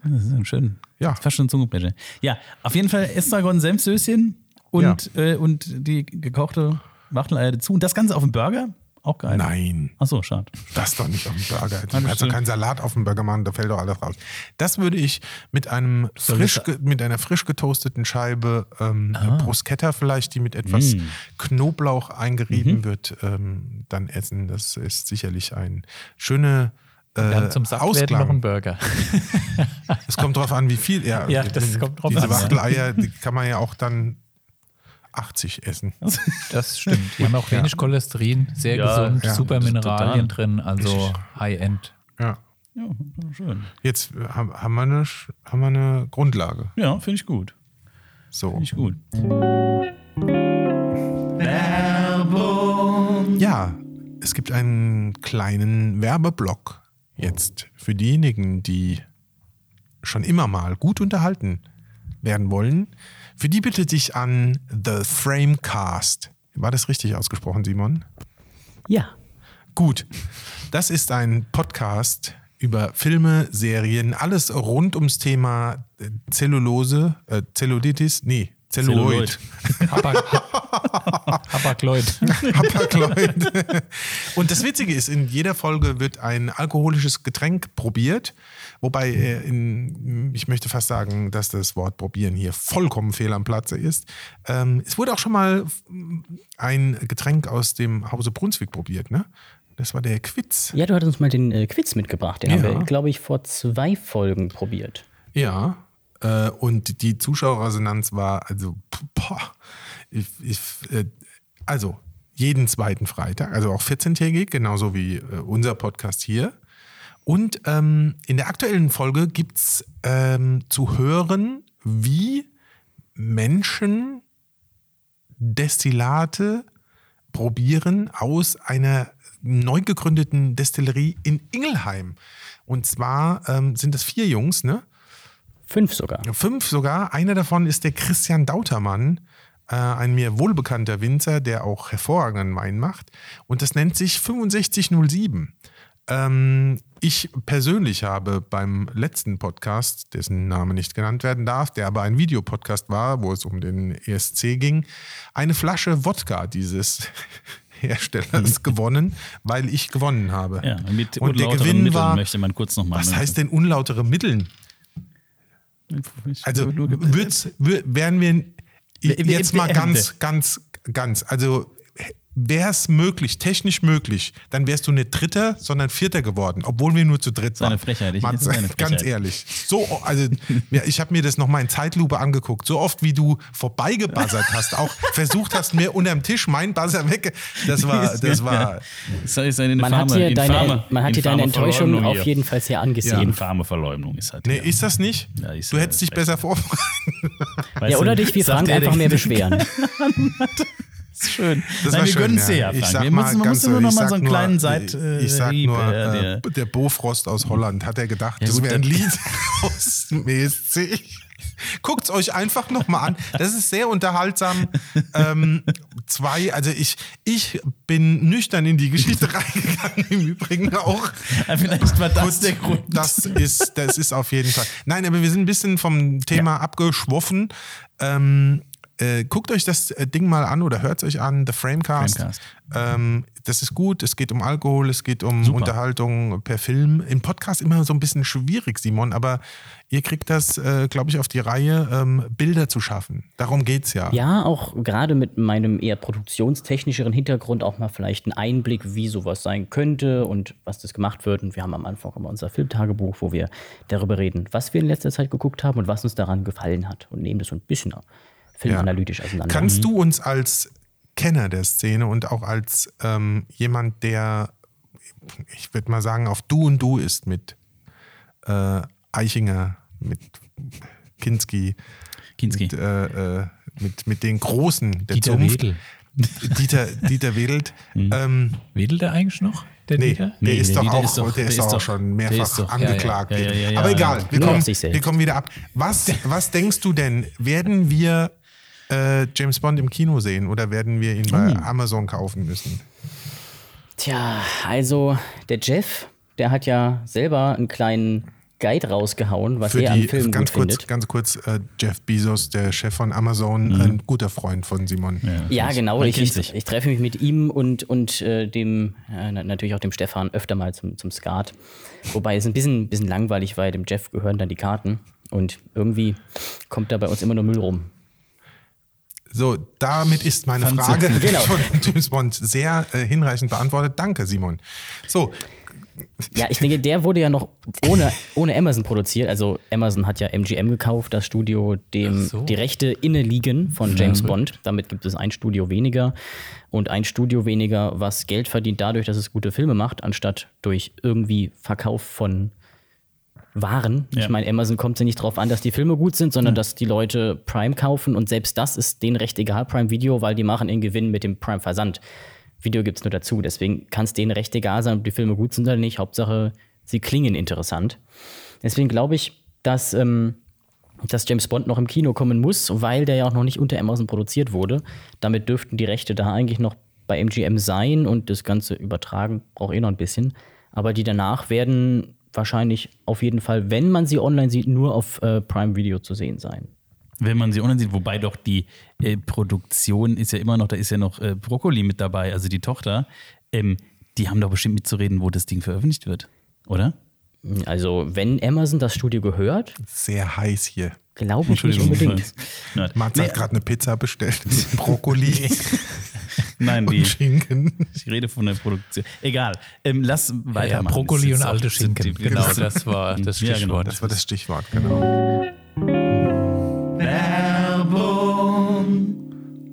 Speaker 2: Das ist schön.
Speaker 1: Ja.
Speaker 2: Fast schon Zungenblätter. Ja, auf jeden Fall Estragon Senfsöschen und, äh, und die gekochte Wachteleier dazu. Und das Ganze auf dem Burger. Auch geil.
Speaker 1: Nein,
Speaker 2: Ach so, schade.
Speaker 1: das doch nicht auf dem Burger. Du kannst doch keinen Salat auf dem Burger machen, da fällt doch alles raus. Das würde ich mit einem
Speaker 3: Soll
Speaker 1: frisch, mit einer frisch getoasteten Scheibe ähm, Bruschetta vielleicht, die mit etwas
Speaker 2: Mm.
Speaker 1: Knoblauch eingerieben wird, ähm, dann essen. Das ist sicherlich ein schöner äh,
Speaker 3: Dann zum Sattwerden noch
Speaker 1: Ausklang.
Speaker 3: ein Burger.
Speaker 1: Es kommt drauf an, wie viel. Ja,
Speaker 3: Ja, das kommt drauf
Speaker 1: diese
Speaker 3: an, ja.
Speaker 1: Wachteleier, die kann man ja auch dann 80 essen.
Speaker 3: Das stimmt. Die haben auch wenig Cholesterin, sehr
Speaker 2: Ja,
Speaker 3: gesund,
Speaker 1: ja,
Speaker 3: super Mineralien
Speaker 2: total.
Speaker 3: drin, also High-End.
Speaker 1: Ja.
Speaker 2: Ja, schön.
Speaker 1: Jetzt äh, haben haben wir eine, haben wir eine Grundlage.
Speaker 2: Ja, finde ich gut.
Speaker 1: So.
Speaker 2: Finde ich gut.
Speaker 1: Ja, es gibt einen kleinen Werbeblock jetzt für diejenigen, die schon immer mal gut unterhalten werden wollen. Für die bitte dich an The Framecast. War das richtig ausgesprochen, Simon?
Speaker 4: Ja.
Speaker 1: Gut. Das ist ein Podcast über Filme, Serien, alles rund ums Thema äh, Zellulose, äh, Zellulitis, nee, Zelluloid.
Speaker 3: Habakloid.
Speaker 1: Hapag-Lloyd. Und das Witzige ist, in jeder Folge wird ein alkoholisches Getränk probiert, wobei äh, in, ich möchte fast sagen, dass das Wort probieren hier vollkommen fehl am Platze ist. Ähm, es wurde auch schon mal ein Getränk aus dem Hause Brunswick probiert, ne? Das war der Quitz.
Speaker 4: Ja, du hattest uns mal den äh, Quiz mitgebracht. Den
Speaker 1: Ja.
Speaker 4: haben wir, glaube ich, vor zwei Folgen probiert.
Speaker 1: Ja. Äh, und die Zuschauerresonanz war also, boah, ich, ich, äh, also jeden zweiten Freitag, also auch 14-tägig, genauso wie äh, unser Podcast hier. Und ähm, in der aktuellen Folge gibt es ähm, zu hören, wie Menschen Destillate probieren aus einer neu gegründeten Destillerie in Ingelheim. Und zwar ähm, sind das vier Jungs, ne?
Speaker 4: Fünf sogar.
Speaker 1: Fünf sogar. Einer davon ist der Christian Dautermann, äh, ein mir wohlbekannter Winzer, der auch hervorragenden Wein macht. Und das nennt sich 6507. Ähm, ich persönlich habe beim letzten Podcast, dessen Name nicht genannt werden darf, der aber ein Videopodcast war, wo es um den ESC ging, eine Flasche Wodka dieses Herstellers gewonnen, weil ich gewonnen habe.
Speaker 2: Ja, mit
Speaker 1: Und der Gewinn
Speaker 2: Mitteln
Speaker 1: war,
Speaker 2: möchte man kurz nochmal.
Speaker 1: was heißt denn unlautere Mitteln? Also wären wir jetzt mal ganz, ganz, ganz, also wäre es möglich, technisch möglich, dann wärst du nicht Dritter, sondern Vierter geworden, obwohl wir nur zu dritt waren.
Speaker 2: Frechheit, ich-
Speaker 1: Mal,
Speaker 2: das ist eine
Speaker 1: ganz
Speaker 2: Frechheit.
Speaker 1: ehrlich. So, also ja, ich habe mir das nochmal in Zeitlupe angeguckt. So oft wie du vorbeigebuzzert hast, auch versucht hast, mir unterm Tisch meinen Buzzer weg. Das war, das war.
Speaker 2: Das ist eine
Speaker 4: Man hat hier deine, man hat hier deine Enttäuschung auf
Speaker 2: hier.
Speaker 4: jeden Fall sehr angesehen.
Speaker 2: infame Verleumdung ist halt.
Speaker 1: Nee, ist das nicht?
Speaker 2: Ja, ist
Speaker 1: du
Speaker 2: ja
Speaker 1: hättest dich besser vorbereitet.
Speaker 4: Ja, oder dich wie
Speaker 2: sagt
Speaker 4: Frank einfach mehr beschweren.
Speaker 2: Das ist schön.
Speaker 1: Das
Speaker 2: Nein, wir gönnen es dir
Speaker 1: ja.
Speaker 2: ja,
Speaker 1: Ich
Speaker 2: Frank.
Speaker 1: sag
Speaker 2: Wir
Speaker 1: mal
Speaker 2: müssen, man
Speaker 1: ganz
Speaker 2: nur noch mal so einen kleinen Seit.
Speaker 1: Ich, ich sag nur,
Speaker 2: äh,
Speaker 1: äh, der Bofrost aus Holland hat er gedacht,
Speaker 2: Ja,
Speaker 1: das
Speaker 2: gut,
Speaker 1: wäre ein Lied aus dem ESC. Guckt es euch einfach nochmal an. Das ist sehr unterhaltsam. Ähm, zwei, also ich, ich bin nüchtern in die Geschichte reingegangen, im Übrigen auch.
Speaker 2: Ja, Vielleicht war das
Speaker 1: Kurz,
Speaker 2: der Grund.
Speaker 1: Das ist, das ist auf jeden Fall. Nein, aber wir sind ein bisschen vom Thema abgeschwoffen. Ähm, äh, guckt euch das äh, Ding mal an oder hört es euch an, The Framecast.
Speaker 2: Framecast.
Speaker 1: Ähm, das ist gut, es geht um Alkohol, es geht um
Speaker 2: Super.
Speaker 1: Unterhaltung per Film. Im Podcast immer so ein bisschen schwierig, Simon, aber ihr kriegt das, äh, glaube ich, auf die Reihe, ähm, Bilder zu schaffen. Darum geht es ja.
Speaker 4: Ja, auch gerade mit meinem eher produktionstechnischeren Hintergrund auch mal vielleicht einen Einblick, wie sowas sein könnte und was das gemacht wird. Und wir haben am Anfang immer unser Filmtagebuch, wo wir darüber reden, was wir in letzter Zeit geguckt haben und was uns daran gefallen hat und nehmen das so ein bisschen filmanalytisch auseinander.
Speaker 1: Kannst du uns als Kenner der Szene und auch als ähm, jemand, der, ich würde mal sagen, auf Du und Du ist mit äh, Eichinger, mit Kinski,
Speaker 2: Kinski.
Speaker 1: Mit, äh, äh, mit, mit den Großen der
Speaker 3: Dieter
Speaker 1: Zunft.
Speaker 3: Wedel.
Speaker 1: Dieter, Dieter Wedelt. ähm,
Speaker 3: Wedelt der eigentlich noch? Der
Speaker 1: nee,
Speaker 3: Dieter?
Speaker 1: der
Speaker 2: Nee,
Speaker 1: ist
Speaker 2: der
Speaker 1: doch
Speaker 2: Dieter
Speaker 1: auch,
Speaker 2: ist doch-
Speaker 1: der ist
Speaker 2: der ist
Speaker 1: auch
Speaker 2: doch-
Speaker 1: schon
Speaker 2: der
Speaker 1: mehrfach
Speaker 2: doch-
Speaker 1: angeklagt.
Speaker 2: ja, ja, ja, ja, ja,
Speaker 1: Aber
Speaker 2: ja.
Speaker 1: egal, wir kommen, wir kommen wieder ab. Was, was denkst du denn? Werden wir äh, James Bond im Kino sehen oder werden wir ihn bei Amazon kaufen müssen?
Speaker 4: Tja, also der Jeff, der hat ja selber einen kleinen Guide rausgehauen, was
Speaker 1: Für
Speaker 4: er an
Speaker 1: die,
Speaker 4: Filmen
Speaker 1: ganz
Speaker 4: gut
Speaker 1: kurz,
Speaker 4: findet.
Speaker 1: ganz kurz, äh, Jeff Bezos, der Chef von Amazon, ein guter Freund von Simon.
Speaker 4: Ja, genau.
Speaker 2: Man
Speaker 4: Ich, ich, ich treffe mich mit ihm und, und äh, dem, äh, na- natürlich auch dem Stefan öfter mal zum, zum Skat. Wobei es ein bisschen, bisschen langweilig, weil dem Jeff gehören dann die Karten. Und irgendwie kommt da bei uns immer nur Müll rum.
Speaker 1: So, damit ist meine
Speaker 2: Fand
Speaker 1: Frage
Speaker 4: Genau.
Speaker 1: von James Bond sehr äh, hinreichend beantwortet. Danke, Simon. So,
Speaker 4: Ja, ich denke, der wurde ja noch ohne, ohne Amazon produziert. Also Amazon hat ja MGM gekauft, das Studio, dem
Speaker 3: so.
Speaker 4: die Rechte inne liegen von James Bond. Damit gibt es ein Studio weniger und ein Studio weniger, was Geld verdient dadurch, dass es gute Filme macht, anstatt durch irgendwie Verkauf von Waren.
Speaker 2: Ja.
Speaker 4: Ich meine, Amazon kommt ja nicht drauf an, dass die Filme gut sind, sondern dass die Leute Prime kaufen und selbst das ist denen recht egal, Prime Video, weil die machen ihren Gewinn mit dem Prime Versand. Video gibt es nur dazu, deswegen kann es denen recht egal sein, ob die Filme gut sind oder nicht. Hauptsache, sie klingen interessant. Deswegen glaube ich, dass, ähm, dass James Bond noch im Kino kommen muss, weil der ja auch noch nicht unter Amazon produziert wurde. Damit dürften die Rechte da eigentlich noch bei MGM sein und das Ganze übertragen braucht eh noch ein bisschen. Aber die danach werden wahrscheinlich auf jeden Fall, wenn man sie online sieht, nur auf äh, Prime Video zu sehen sein.
Speaker 2: Wenn man sie online sieht, wobei doch die äh, Produktion ist ja immer noch, da ist ja noch äh, Brokkoli mit dabei, also die Tochter. Ähm, die haben doch bestimmt mitzureden, wo das Ding veröffentlicht wird, oder?
Speaker 4: Also, wenn Amazon das Studio gehört,
Speaker 1: sehr heiß hier.
Speaker 4: Glaube ich nicht unbedingt.
Speaker 1: Mats
Speaker 2: nee,
Speaker 1: hat gerade eine Pizza bestellt. Brokkoli
Speaker 2: nein die,
Speaker 1: Schinken.
Speaker 2: ich rede von der Produktion. Egal, ähm, lass
Speaker 3: Ja,
Speaker 2: weitermachen.
Speaker 3: Brokkoli
Speaker 2: Das ist
Speaker 3: und alte Schinken.
Speaker 2: die-
Speaker 3: Genau, das war das
Speaker 2: Ja, genau,
Speaker 3: Stichwort.
Speaker 1: Das war das Stichwort, genau.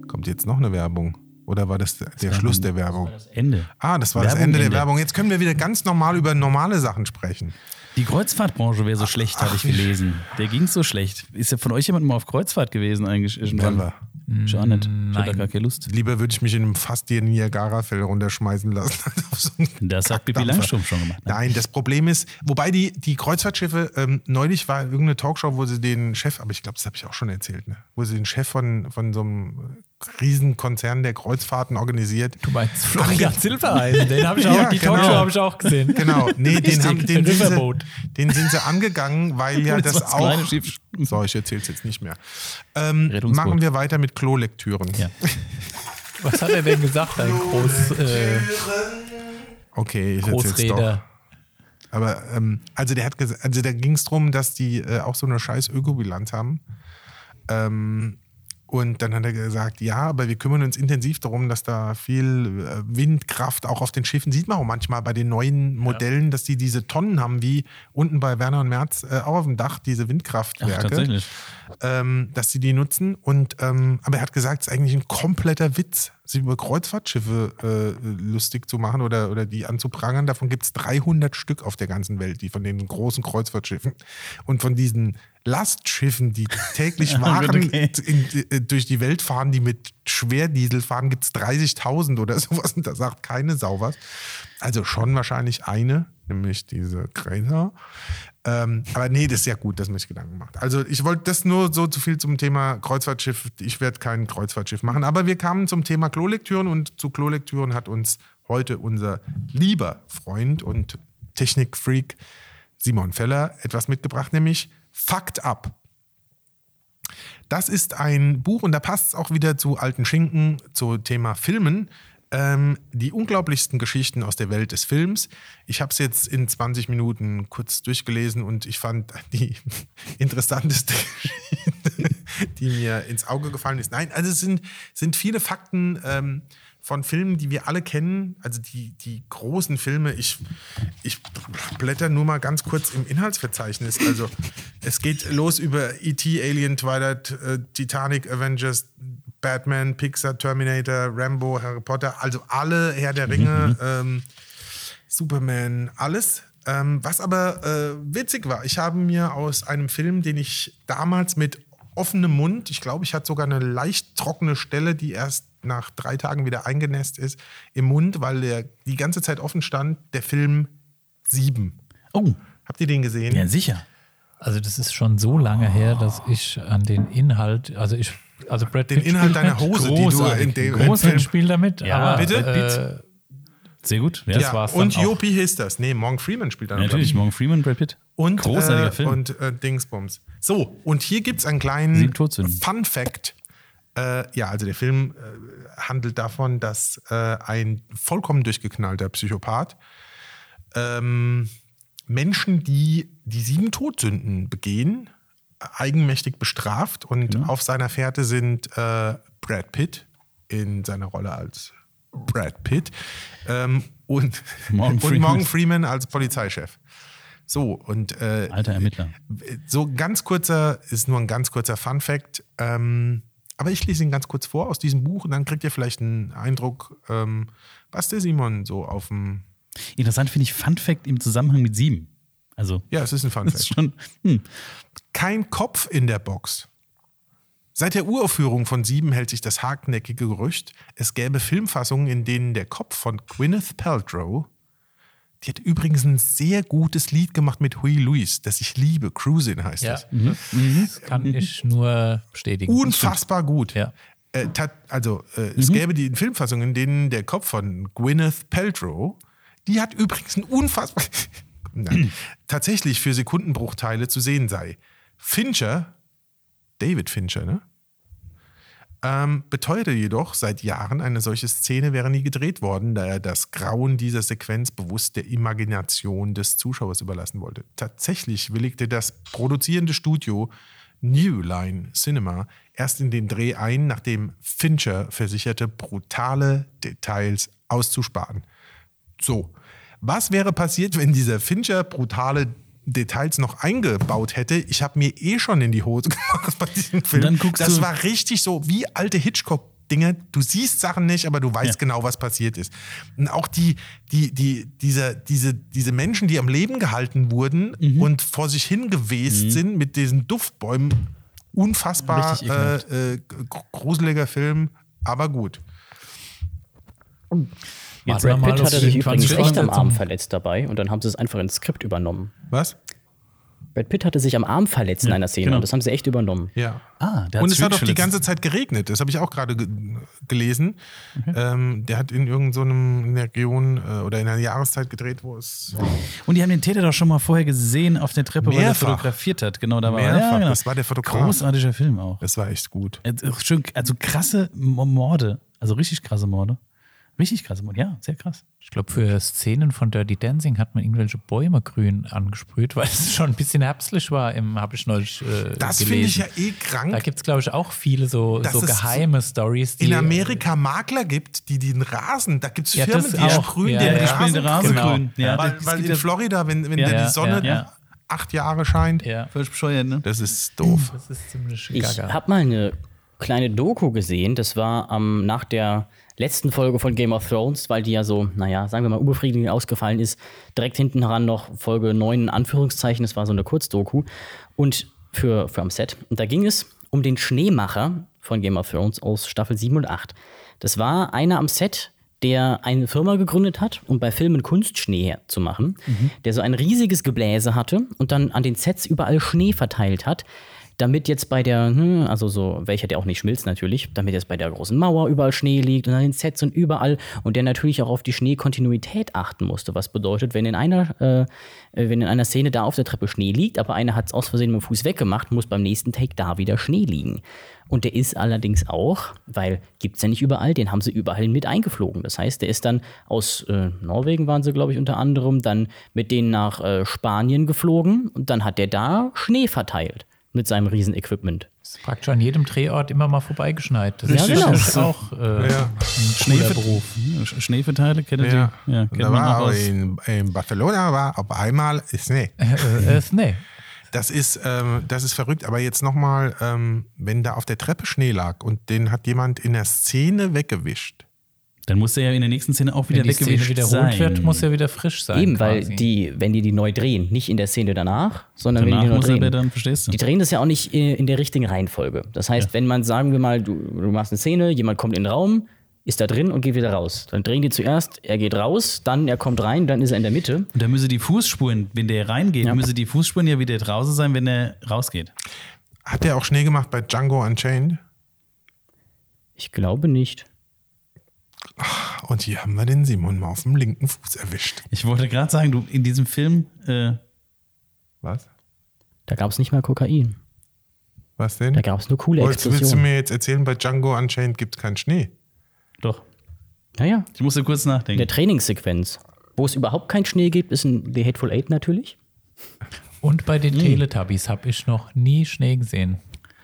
Speaker 1: Kommt jetzt noch eine Werbung? Oder war das der, der Schluss der Werbung?
Speaker 2: Ende.
Speaker 1: Ah, das war das
Speaker 2: Werbung,
Speaker 1: Ende der
Speaker 2: Ende.
Speaker 1: Werbung. Jetzt können wir wieder ganz normal über normale Sachen sprechen.
Speaker 2: Die Kreuzfahrtbranche wäre so schlecht, habe ich gelesen. Der ging so schlecht. Ist ja von euch jemand mal auf Kreuzfahrt gewesen eigentlich?
Speaker 1: Never.
Speaker 2: Schon nicht. Ich
Speaker 3: Nein.
Speaker 2: hatte gar keine Lust.
Speaker 1: Lieber würde ich mich in einem fast dir Niagara-Fell runterschmeißen lassen. so
Speaker 2: Das hat Bibi. Langstrumpf schon gemacht. Ne?
Speaker 1: Nein, das Problem ist, wobei die, die Kreuzfahrtschiffe, ähm, neulich war irgendeine Talkshow, wo sie den Chef, aber ich glaube, das habe ich auch schon erzählt, ne? wo sie den Chef von, von so einem Riesenkonzern der Kreuzfahrten organisiert.
Speaker 3: Du meinst Florian Silbereisen, den habe ich auch,
Speaker 1: Ja,
Speaker 3: die
Speaker 1: genau.
Speaker 3: Talkshow habe ich auch gesehen.
Speaker 1: Genau, nee, den, haben, den, sind sie, den sind sie angegangen, weil ja
Speaker 2: Das
Speaker 1: das, auch. So, ich erzähle es jetzt nicht mehr. Ähm, machen wir weiter mit Klolektüren.
Speaker 2: Ja.
Speaker 3: Was hat er denn gesagt, ein Groß, äh,
Speaker 1: Okay, ich erzähl's doch.
Speaker 3: Großreder?
Speaker 1: Aber ähm, also der hat gesagt, also da ging es darum, dass die äh, auch so eine scheiß Ökobilanz haben. Ähm, und dann hat er gesagt, ja, aber wir kümmern uns intensiv darum, dass da viel äh, Windkraft auch auf den Schiffen sieht man auch manchmal bei den neuen Modellen, dass die diese Tonnen haben, wie unten bei Werner und Merz äh, auch auf dem Dach diese
Speaker 2: Ach,
Speaker 1: Windkraftwerke
Speaker 2: tatsächlich.
Speaker 1: ähm, dass sie die nutzen. Und ähm, aber er hat gesagt, es ist eigentlich ein kompletter Witz, sich über Kreuzfahrtschiffe äh, lustig zu machen oder, oder die anzuprangern. Davon gibt es 300 Stück auf der ganzen Welt, die von den großen Kreuzfahrtschiffen und von diesen Lastschiffen, die täglich Waren
Speaker 2: Okay.
Speaker 1: in, äh, durch die Welt fahren, die mit Schwerdiesel fahren, gibt es 30.000 oder sowas. Und da sagt keine Sau was. Also schon wahrscheinlich eine, nämlich diese Greta. Ähm, aber nee, das ist ja gut, dass man sich Gedanken macht. Also ich wollte das nur so zu viel zum Thema Kreuzfahrtschiff. Ich werde kein Kreuzfahrtschiff machen. Aber wir kamen zum Thema Klolektüren und zu Klolektüren hat uns heute unser lieber Freund und Technikfreak Simon Feller etwas mitgebracht, nämlich Fakt ab. Das ist ein Buch und da passt es auch wieder zu alten Schinken, zu Thema Filmen. Ähm, die unglaublichsten Geschichten aus der Welt des Films. Ich habe es jetzt in 20 Minuten kurz durchgelesen und ich fand die interessanteste Geschichte, die mir ins Auge gefallen ist. Nein, also es sind, sind viele Fakten ähm, von Filmen, die wir alle kennen. Also die, die großen Filme. Ich, ich blätter nur mal ganz kurz im Inhaltsverzeichnis. Also es geht los über E.T., Alien, Twilight, äh, Titanic, Avengers, Batman, Pixar, Terminator, Rambo, Harry Potter, also alle Herr der Ringe, ähm, Superman, alles. Ähm, was aber äh, witzig war, ich habe mir aus einem Film, den ich damals mit offenem Mund, ich glaube, ich hatte sogar eine leicht trockene Stelle, die erst nach drei Tagen wieder eingenässt ist, im Mund, weil der die ganze Zeit offen stand, der Film Sieben.
Speaker 2: Oh,
Speaker 1: Habt ihr den gesehen?
Speaker 2: ja, sicher.
Speaker 3: Also das ist schon so lange her, dass ich an den Inhalt, also ich, also Brad
Speaker 1: Den
Speaker 3: Pitt
Speaker 1: Inhalt
Speaker 3: spielt
Speaker 1: deiner Hose, die du
Speaker 2: Großartig.
Speaker 1: in dem
Speaker 3: Großen
Speaker 1: Film
Speaker 3: Spiel damit,
Speaker 2: Ja,
Speaker 3: aber
Speaker 1: bitte?
Speaker 3: Äh,
Speaker 2: Sehr gut. Ja,
Speaker 1: ja,
Speaker 3: war's
Speaker 1: und. Jopi Histers. Nee, Morgan Freeman spielt da.
Speaker 2: Ja, natürlich. Morgan Freeman, Brad Pitt.
Speaker 1: Und,
Speaker 2: Großartiger
Speaker 1: äh,
Speaker 2: Film.
Speaker 1: Und äh, Dingsbums. So, und hier gibt es einen kleinen. Fun Fact. Äh, ja, also der Film äh, handelt davon, dass äh, ein vollkommen durchgeknallter Psychopath ähm, Menschen, die die sieben Todsünden begehen, eigenmächtig bestraft und
Speaker 2: Genau.
Speaker 1: auf seiner Fährte sind äh, Brad Pitt in seiner Rolle als Brad Pitt ähm, und,
Speaker 2: Morgan
Speaker 1: und
Speaker 2: Freeman.
Speaker 1: Morgan Freeman als Polizeichef. So, und äh,
Speaker 2: Alter Ermittler.
Speaker 1: so ganz kurzer, ist nur ein ganz kurzer Fun Fact. Ähm, aber ich lese ihn ganz kurz vor aus diesem Buch und dann kriegt ihr vielleicht einen Eindruck, ähm, was der Simon so auf dem.
Speaker 2: Interessant finde ich Fun Fact im Zusammenhang mit sieben. Also,
Speaker 1: Ja, es ist ein Fun
Speaker 2: das ist
Speaker 1: Fact.
Speaker 2: schon. Hm.
Speaker 1: Kein Kopf in der Box. Seit der Uraufführung von Sieben hält sich das hartnäckige Gerücht, es gäbe Filmfassungen, in denen der Kopf von Gwyneth Paltrow, die hat übrigens ein sehr gutes Lied gemacht mit Huey Lewis, das ich liebe, Cruisin heißt
Speaker 3: Ja,
Speaker 1: das.
Speaker 3: das kann ich nur bestätigen.
Speaker 1: Unfassbar gut.
Speaker 3: Ja.
Speaker 1: Äh, tat- also äh, es gäbe die Filmfassungen, in denen der Kopf von Gwyneth Paltrow, die hat übrigens ein unfassbar tatsächlich für Sekundenbruchteile zu sehen sei. Fincher, David Fincher, ne? Ähm, beteuerte jedoch seit Jahren, eine solche Szene wäre nie gedreht worden, da er das Grauen dieser Sequenz bewusst der Imagination des Zuschauers überlassen wollte. Tatsächlich willigte das produzierende Studio New Line Cinema erst in den Dreh ein, nachdem Fincher versicherte, brutale Details auszusparen. So, was wäre passiert, wenn dieser Fincher brutale Details noch eingebaut hätte? Ich habe mir eh schon in die Hose gemacht bei diesem Film.
Speaker 2: dann guckst
Speaker 1: das
Speaker 2: du-
Speaker 1: war richtig so wie alte Hitchcock. Dinge, du siehst Sachen nicht, aber du weißt
Speaker 2: Ja.
Speaker 1: genau, was passiert ist. Und auch die, die, die, diese, diese, diese Menschen, die am Leben gehalten wurden
Speaker 2: Mhm.
Speaker 1: und vor sich hingewest sind mit diesen Duftbäumen, unfassbar äh, äh, gr- gruseliger Film, aber gut.
Speaker 3: Jetzt
Speaker 4: Brad Pitt hatte sich
Speaker 3: 24
Speaker 4: übrigens echt am Arm verletzt dabei und dann haben sie es einfach ins Skript übernommen.
Speaker 1: Was?
Speaker 4: Brad Pitt hatte sich am Arm verletzt in einer Szene
Speaker 2: genau.
Speaker 4: und das haben sie echt übernommen.
Speaker 1: Ja.
Speaker 2: Ah, der
Speaker 1: Und es hat auch die ganze Zeit geregnet. Das habe ich auch gerade ge gelesen. Ähm, der hat in irgendeinem Region äh, oder in einer Jahreszeit gedreht, wo es
Speaker 2: Und die haben den Täter doch schon mal vorher gesehen auf der Treppe, weil er
Speaker 1: Mehrfach.
Speaker 2: fotografiert hat. Genau, da war er.
Speaker 1: Mehrfach,
Speaker 2: Ja, genau.
Speaker 1: das war der Fotograf.
Speaker 2: Großartiger Film auch.
Speaker 1: das war echt gut.
Speaker 2: Äh, Schön, also krasse Morde. Also richtig krasse Morde. Richtig Morde, ja, sehr krass.
Speaker 3: Ich glaube, für Szenen von Dirty Dancing hat man irgendwelche Bäume grün angesprüht, weil es schon ein bisschen herbstlich war, habe ich neulich äh,
Speaker 1: Das finde ich ja eh krank.
Speaker 3: Da gibt es, glaube ich, auch viele so, so geheime Stories. die-
Speaker 1: in Amerika Makler gibt, die den Rasen, da gibt es
Speaker 3: Ja,
Speaker 1: Firmen,
Speaker 3: das
Speaker 1: die
Speaker 3: auch.
Speaker 1: sprühen
Speaker 3: Ja,
Speaker 1: den
Speaker 3: ja, die
Speaker 1: Rasen,
Speaker 2: sprühen den Rasen
Speaker 1: grün.
Speaker 2: grün. Ja,
Speaker 1: weil weil in Florida, wenn, wenn
Speaker 3: Ja,
Speaker 1: die Sonne
Speaker 2: ja.
Speaker 1: acht Jahre scheint,
Speaker 3: Ja,
Speaker 2: Völlig bescheuert, ne?
Speaker 1: das ist doof.
Speaker 3: das ist ziemlich
Speaker 4: Ich
Speaker 3: gaga.
Speaker 4: habe mal eine kleine Doku gesehen, das war ähm, nach der letzten Folge von Game of Thrones, weil die ja so, naja, sagen wir mal, unbefriedigend ausgefallen ist. Direkt hinten heran noch Folge 9 in Anführungszeichen, das war so eine Kurzdoku. Und für, für am Set. Und da ging es um den Schneemacher von Game of Thrones aus Staffel 7 und 8. Das war einer am Set, der eine Firma gegründet hat, um bei Filmen Kunstschnee zu machen, der so ein riesiges Gebläse hatte und dann an den Sets überall Schnee verteilt hat, damit jetzt bei der, hm, also so, welcher der auch nicht schmilzt natürlich, damit jetzt bei der großen Mauer überall Schnee liegt und an den Sets und überall und der natürlich auch auf die Schneekontinuität achten musste, was bedeutet, wenn in einer, äh, wenn in einer Szene da auf der Treppe Schnee liegt, aber einer hat es aus Versehen mit dem Fuß weggemacht, muss beim nächsten Take da wieder Schnee liegen. Und der ist allerdings auch, weil gibt es ja nicht überall, den haben sie überall mit eingeflogen. Das heißt, der ist dann aus äh, Norwegen waren sie, glaube ich, unter anderem, dann mit denen nach äh, Spanien geflogen und dann hat der da Schnee verteilt mit seinem Riesenequipment.
Speaker 3: ist praktisch an jedem Drehort immer mal vorbeigeschneit. Das
Speaker 4: Ja,
Speaker 3: ist
Speaker 4: genau.
Speaker 3: auch äh,
Speaker 1: Ja.
Speaker 3: ein cooler Beruf.
Speaker 2: Sch- Schneeverteiler, kennt ihr
Speaker 1: Ja.
Speaker 2: die? Ja, kennt
Speaker 1: da
Speaker 2: man
Speaker 1: war
Speaker 2: aus.
Speaker 1: in, in Barcelona war auf einmal Schnee.
Speaker 3: Äh, äh, äh, nee.
Speaker 1: Das ist, ähm, das ist verrückt. Aber jetzt nochmal, ähm, wenn da auf der Treppe Schnee lag und den hat jemand in der Szene weggewischt.
Speaker 2: Dann muss er ja in der nächsten Szene auch wieder
Speaker 3: Wenn die Szene wiederholt
Speaker 2: sein.
Speaker 3: wird, muss er wieder frisch sein.
Speaker 4: Eben, weil
Speaker 3: quasi.
Speaker 4: die, wenn die die neu drehen, nicht in der Szene danach, sondern
Speaker 2: Danach
Speaker 4: wenn die die neu
Speaker 2: muss er
Speaker 4: drehen.
Speaker 2: wieder dann, verstehst du?
Speaker 4: Die drehen das ja auch nicht in der richtigen Reihenfolge. Das heißt, wenn man, sagen wir mal, du, du machst eine Szene, jemand kommt in den Raum, ist da drin und geht wieder raus. Dann drehen die zuerst, er geht raus, dann er kommt rein, dann ist er in der Mitte.
Speaker 2: Und da müsse die Fußspuren, wenn der reingeht,
Speaker 4: Ja.
Speaker 2: müsse die Fußspuren ja wieder draußen sein, wenn er rausgeht.
Speaker 1: Hat der auch Schnee gemacht bei Django Unchained?
Speaker 4: Ich glaube nicht.
Speaker 1: Und hier haben wir den Simon mal auf dem linken Fuß erwischt.
Speaker 2: Ich wollte gerade sagen, du, in diesem Film, äh,
Speaker 1: Was?
Speaker 4: Da gab es nicht mal Kokain.
Speaker 1: Was denn?
Speaker 4: Da gab es nur coole
Speaker 1: Wolltest, willst du
Speaker 4: Explosionen.
Speaker 1: mir jetzt erzählen, bei Django Unchained gibt es keinen Schnee?
Speaker 2: Doch.
Speaker 4: Naja,
Speaker 2: Ich musste kurz
Speaker 4: in
Speaker 2: nachdenken.
Speaker 4: der Trainingssequenz. Wo es überhaupt keinen Schnee gibt, ist in The Hateful Eight natürlich.
Speaker 3: Und bei den Teletubbies habe ich noch nie Schnee gesehen.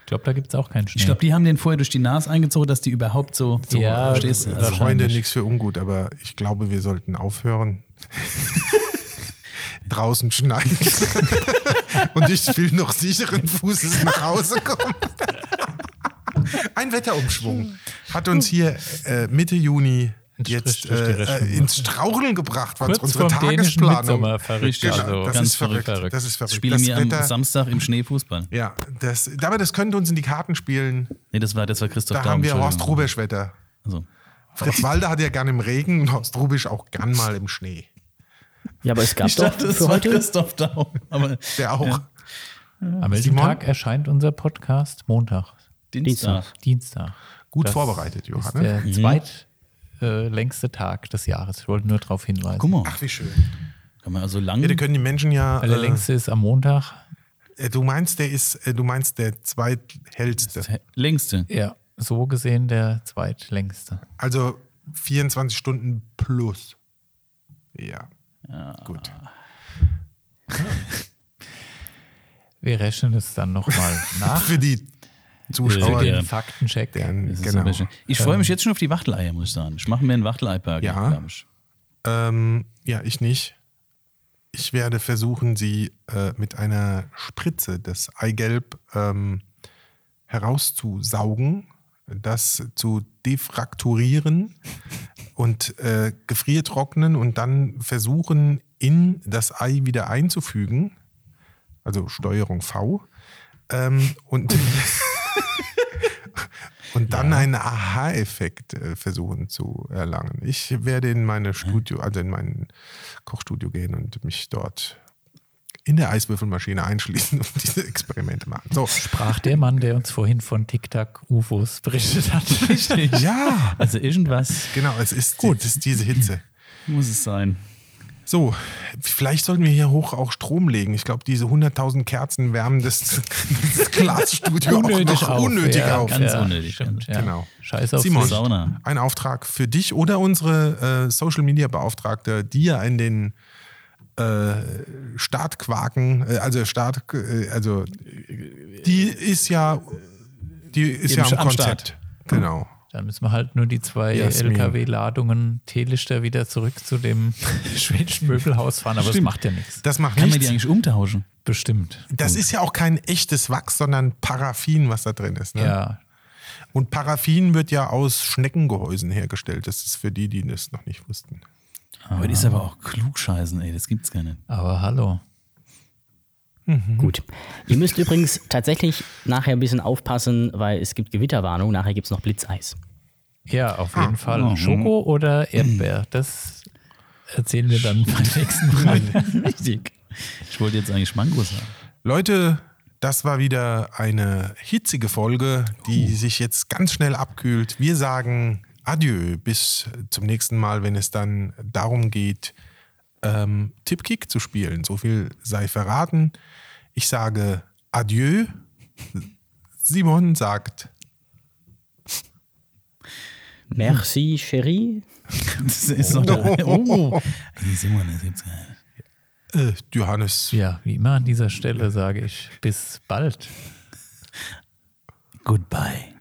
Speaker 3: Ich glaube, da gibt es auch keinen Schnee.
Speaker 2: Ich glaube, die haben den vorher durch die Nase eingezogen, dass die überhaupt so, so
Speaker 3: Ja,
Speaker 2: verstehst du?
Speaker 3: das-
Speaker 2: Also,
Speaker 1: Freunde, nichts für ungut, aber ich glaube, wir sollten aufhören. Draußen schneit. Und ich will noch sicheren Fußes nach Hause kommen. Ein Wetterumschwung hat uns hier äh, Mitte Juni jetzt äh, ins Straucheln gebracht, was
Speaker 3: Kurz
Speaker 1: unsere Tagesplanung.
Speaker 3: Verrückt.
Speaker 2: Richtig,
Speaker 3: also
Speaker 1: das
Speaker 2: ganz
Speaker 1: ist verrückt.
Speaker 3: verrückt.
Speaker 1: Das ist verrückt.
Speaker 2: Spielen wir am Samstag im Schnee Fußball.
Speaker 1: ja, das, aber das könnte uns in die Karten spielen.
Speaker 2: Nee, das war, das war Christoph
Speaker 1: Da
Speaker 2: Daum,
Speaker 1: haben wir Horst
Speaker 2: Entschuldigung.
Speaker 1: Rubisch Wetter.
Speaker 2: Also,
Speaker 1: Fritz Walder hat ja gern im Regen und Horst Rubisch auch gern mal im Schnee.
Speaker 4: Ja, aber es gab
Speaker 2: ich
Speaker 4: doch
Speaker 2: dachte, das
Speaker 4: für
Speaker 2: war
Speaker 4: heute.
Speaker 2: Christoph Daum. Aber
Speaker 1: Der auch.
Speaker 3: An welchem
Speaker 1: Simon?
Speaker 3: Tag erscheint unser Podcast? Montag,
Speaker 2: Dienstag.
Speaker 3: Dienstag.
Speaker 1: Gut
Speaker 3: Das
Speaker 1: vorbereitet,
Speaker 3: ist
Speaker 1: Johann.
Speaker 3: der
Speaker 2: Mhm.
Speaker 3: Zweitlängste Tag des Jahres. Ich wollte nur darauf hinweisen.
Speaker 2: Guck mal,
Speaker 1: Ach, wie schön.
Speaker 2: kann man also lang.
Speaker 1: Ja, da können die Menschen ja.
Speaker 3: Weil der
Speaker 1: Äh,
Speaker 3: längste ist am Montag.
Speaker 1: äh, du meinst, der ist, äh, du meinst der zweithellste.
Speaker 2: längste.
Speaker 3: Ja, so gesehen der zweitlängste.
Speaker 1: Also 24 Stunden plus. Ja. Gut.
Speaker 3: Wir rechnen es dann nochmal nach.
Speaker 1: Für die Zuschauer.
Speaker 2: Der-
Speaker 3: Den Faktencheck.
Speaker 1: deren, genau.
Speaker 2: bisschen- Ich freue mich jetzt schon auf die Wachteleier, muss ich sagen. Ich mache mir einen Wachteleipark,
Speaker 1: Ja.
Speaker 2: glaube ich.
Speaker 1: Ähm, ja, ich nicht. Ich werde versuchen, sie äh, mit einer Spritze das Eigelb ähm, herauszusaugen, das zu defrakturieren und äh, gefriertrocknen und dann versuchen, in das Ei wieder einzufügen. Also Steuerung V. Ähm, und und dann einen Aha-Effekt äh, versuchen zu erlangen. Ich werde in meine Studio, also in mein Kochstudio gehen und mich dort in der Eiswürfelmaschine einschließen und diese Experimente machen. So.
Speaker 3: Sprach der Mann, der uns vorhin von TikTok-UFOs berichtet hat.
Speaker 2: Richtig.
Speaker 1: Ja,
Speaker 2: Also irgendwas
Speaker 1: genau, es ist, Gut. es ist diese Hitze.
Speaker 2: muss es sein.
Speaker 1: So, vielleicht sollten wir hier hoch auch Strom legen. Ich glaube, diese 100.000 Kerzen wärmen das, das Glasstudio
Speaker 3: Unnötig
Speaker 1: auch noch
Speaker 3: auf.
Speaker 1: unnötig
Speaker 3: ja,
Speaker 1: auf.
Speaker 2: Ganz
Speaker 3: ja,
Speaker 2: unnötig,
Speaker 3: Stimmt, ja.
Speaker 1: Genau.
Speaker 3: Scheiß auf
Speaker 1: Simon,
Speaker 3: sich.
Speaker 2: Sauna.
Speaker 1: ein Auftrag für dich oder unsere äh, Social Media Beauftragte, die ja in den äh, Startquaken, äh, also Start, äh, also die ist ja, die ist ja am
Speaker 2: am
Speaker 1: Konzept.
Speaker 2: Start.
Speaker 1: Genau.
Speaker 3: Dann müssen wir halt nur die zwei. LKW-Ladungen Teelichter wieder zurück zu dem schwedischen Möbelhaus fahren, aber das
Speaker 2: Stimmt.
Speaker 3: macht ja nichts.
Speaker 1: Das macht
Speaker 2: Kann man die
Speaker 1: nichts.
Speaker 2: eigentlich umtauschen?
Speaker 3: Bestimmt.
Speaker 1: Das ist ja auch kein echtes Wachs, sondern Paraffin, was da drin ist. Ne?
Speaker 3: Ja.
Speaker 1: Und Paraffin wird ja aus Schneckengehäusen hergestellt. Das ist für die, die das noch nicht wussten.
Speaker 2: Aber das ist aber auch klugscheißen, ey, das gibt's gar nicht.
Speaker 3: Aber hallo.
Speaker 4: Gut. Ihr müsst übrigens tatsächlich nachher ein bisschen aufpassen, weil es gibt Gewitterwarnung. Nachher gibt es noch Blitzeis.
Speaker 3: Ja, auf jeden Fall.
Speaker 2: mhm.
Speaker 3: Schoko oder Erdbeer? Das erzählen wir dann beim nächsten Mal.
Speaker 2: Richtig. Ich wollte jetzt eigentlich Mangos haben.
Speaker 1: Leute, das war wieder eine hitzige Folge, die sich jetzt ganz schnell abkühlt. Wir sagen Adieu, bis zum nächsten Mal, wenn es dann darum geht, ähm, Tippkick zu spielen. So viel sei verraten. Ich sage Adieu. Simon sagt
Speaker 4: Merci, Chérie.
Speaker 2: Das ist noch der, oh. Gar nicht.
Speaker 1: äh, Johannes.
Speaker 3: Ja, wie immer an dieser Stelle sage ich bis bald.
Speaker 2: Goodbye.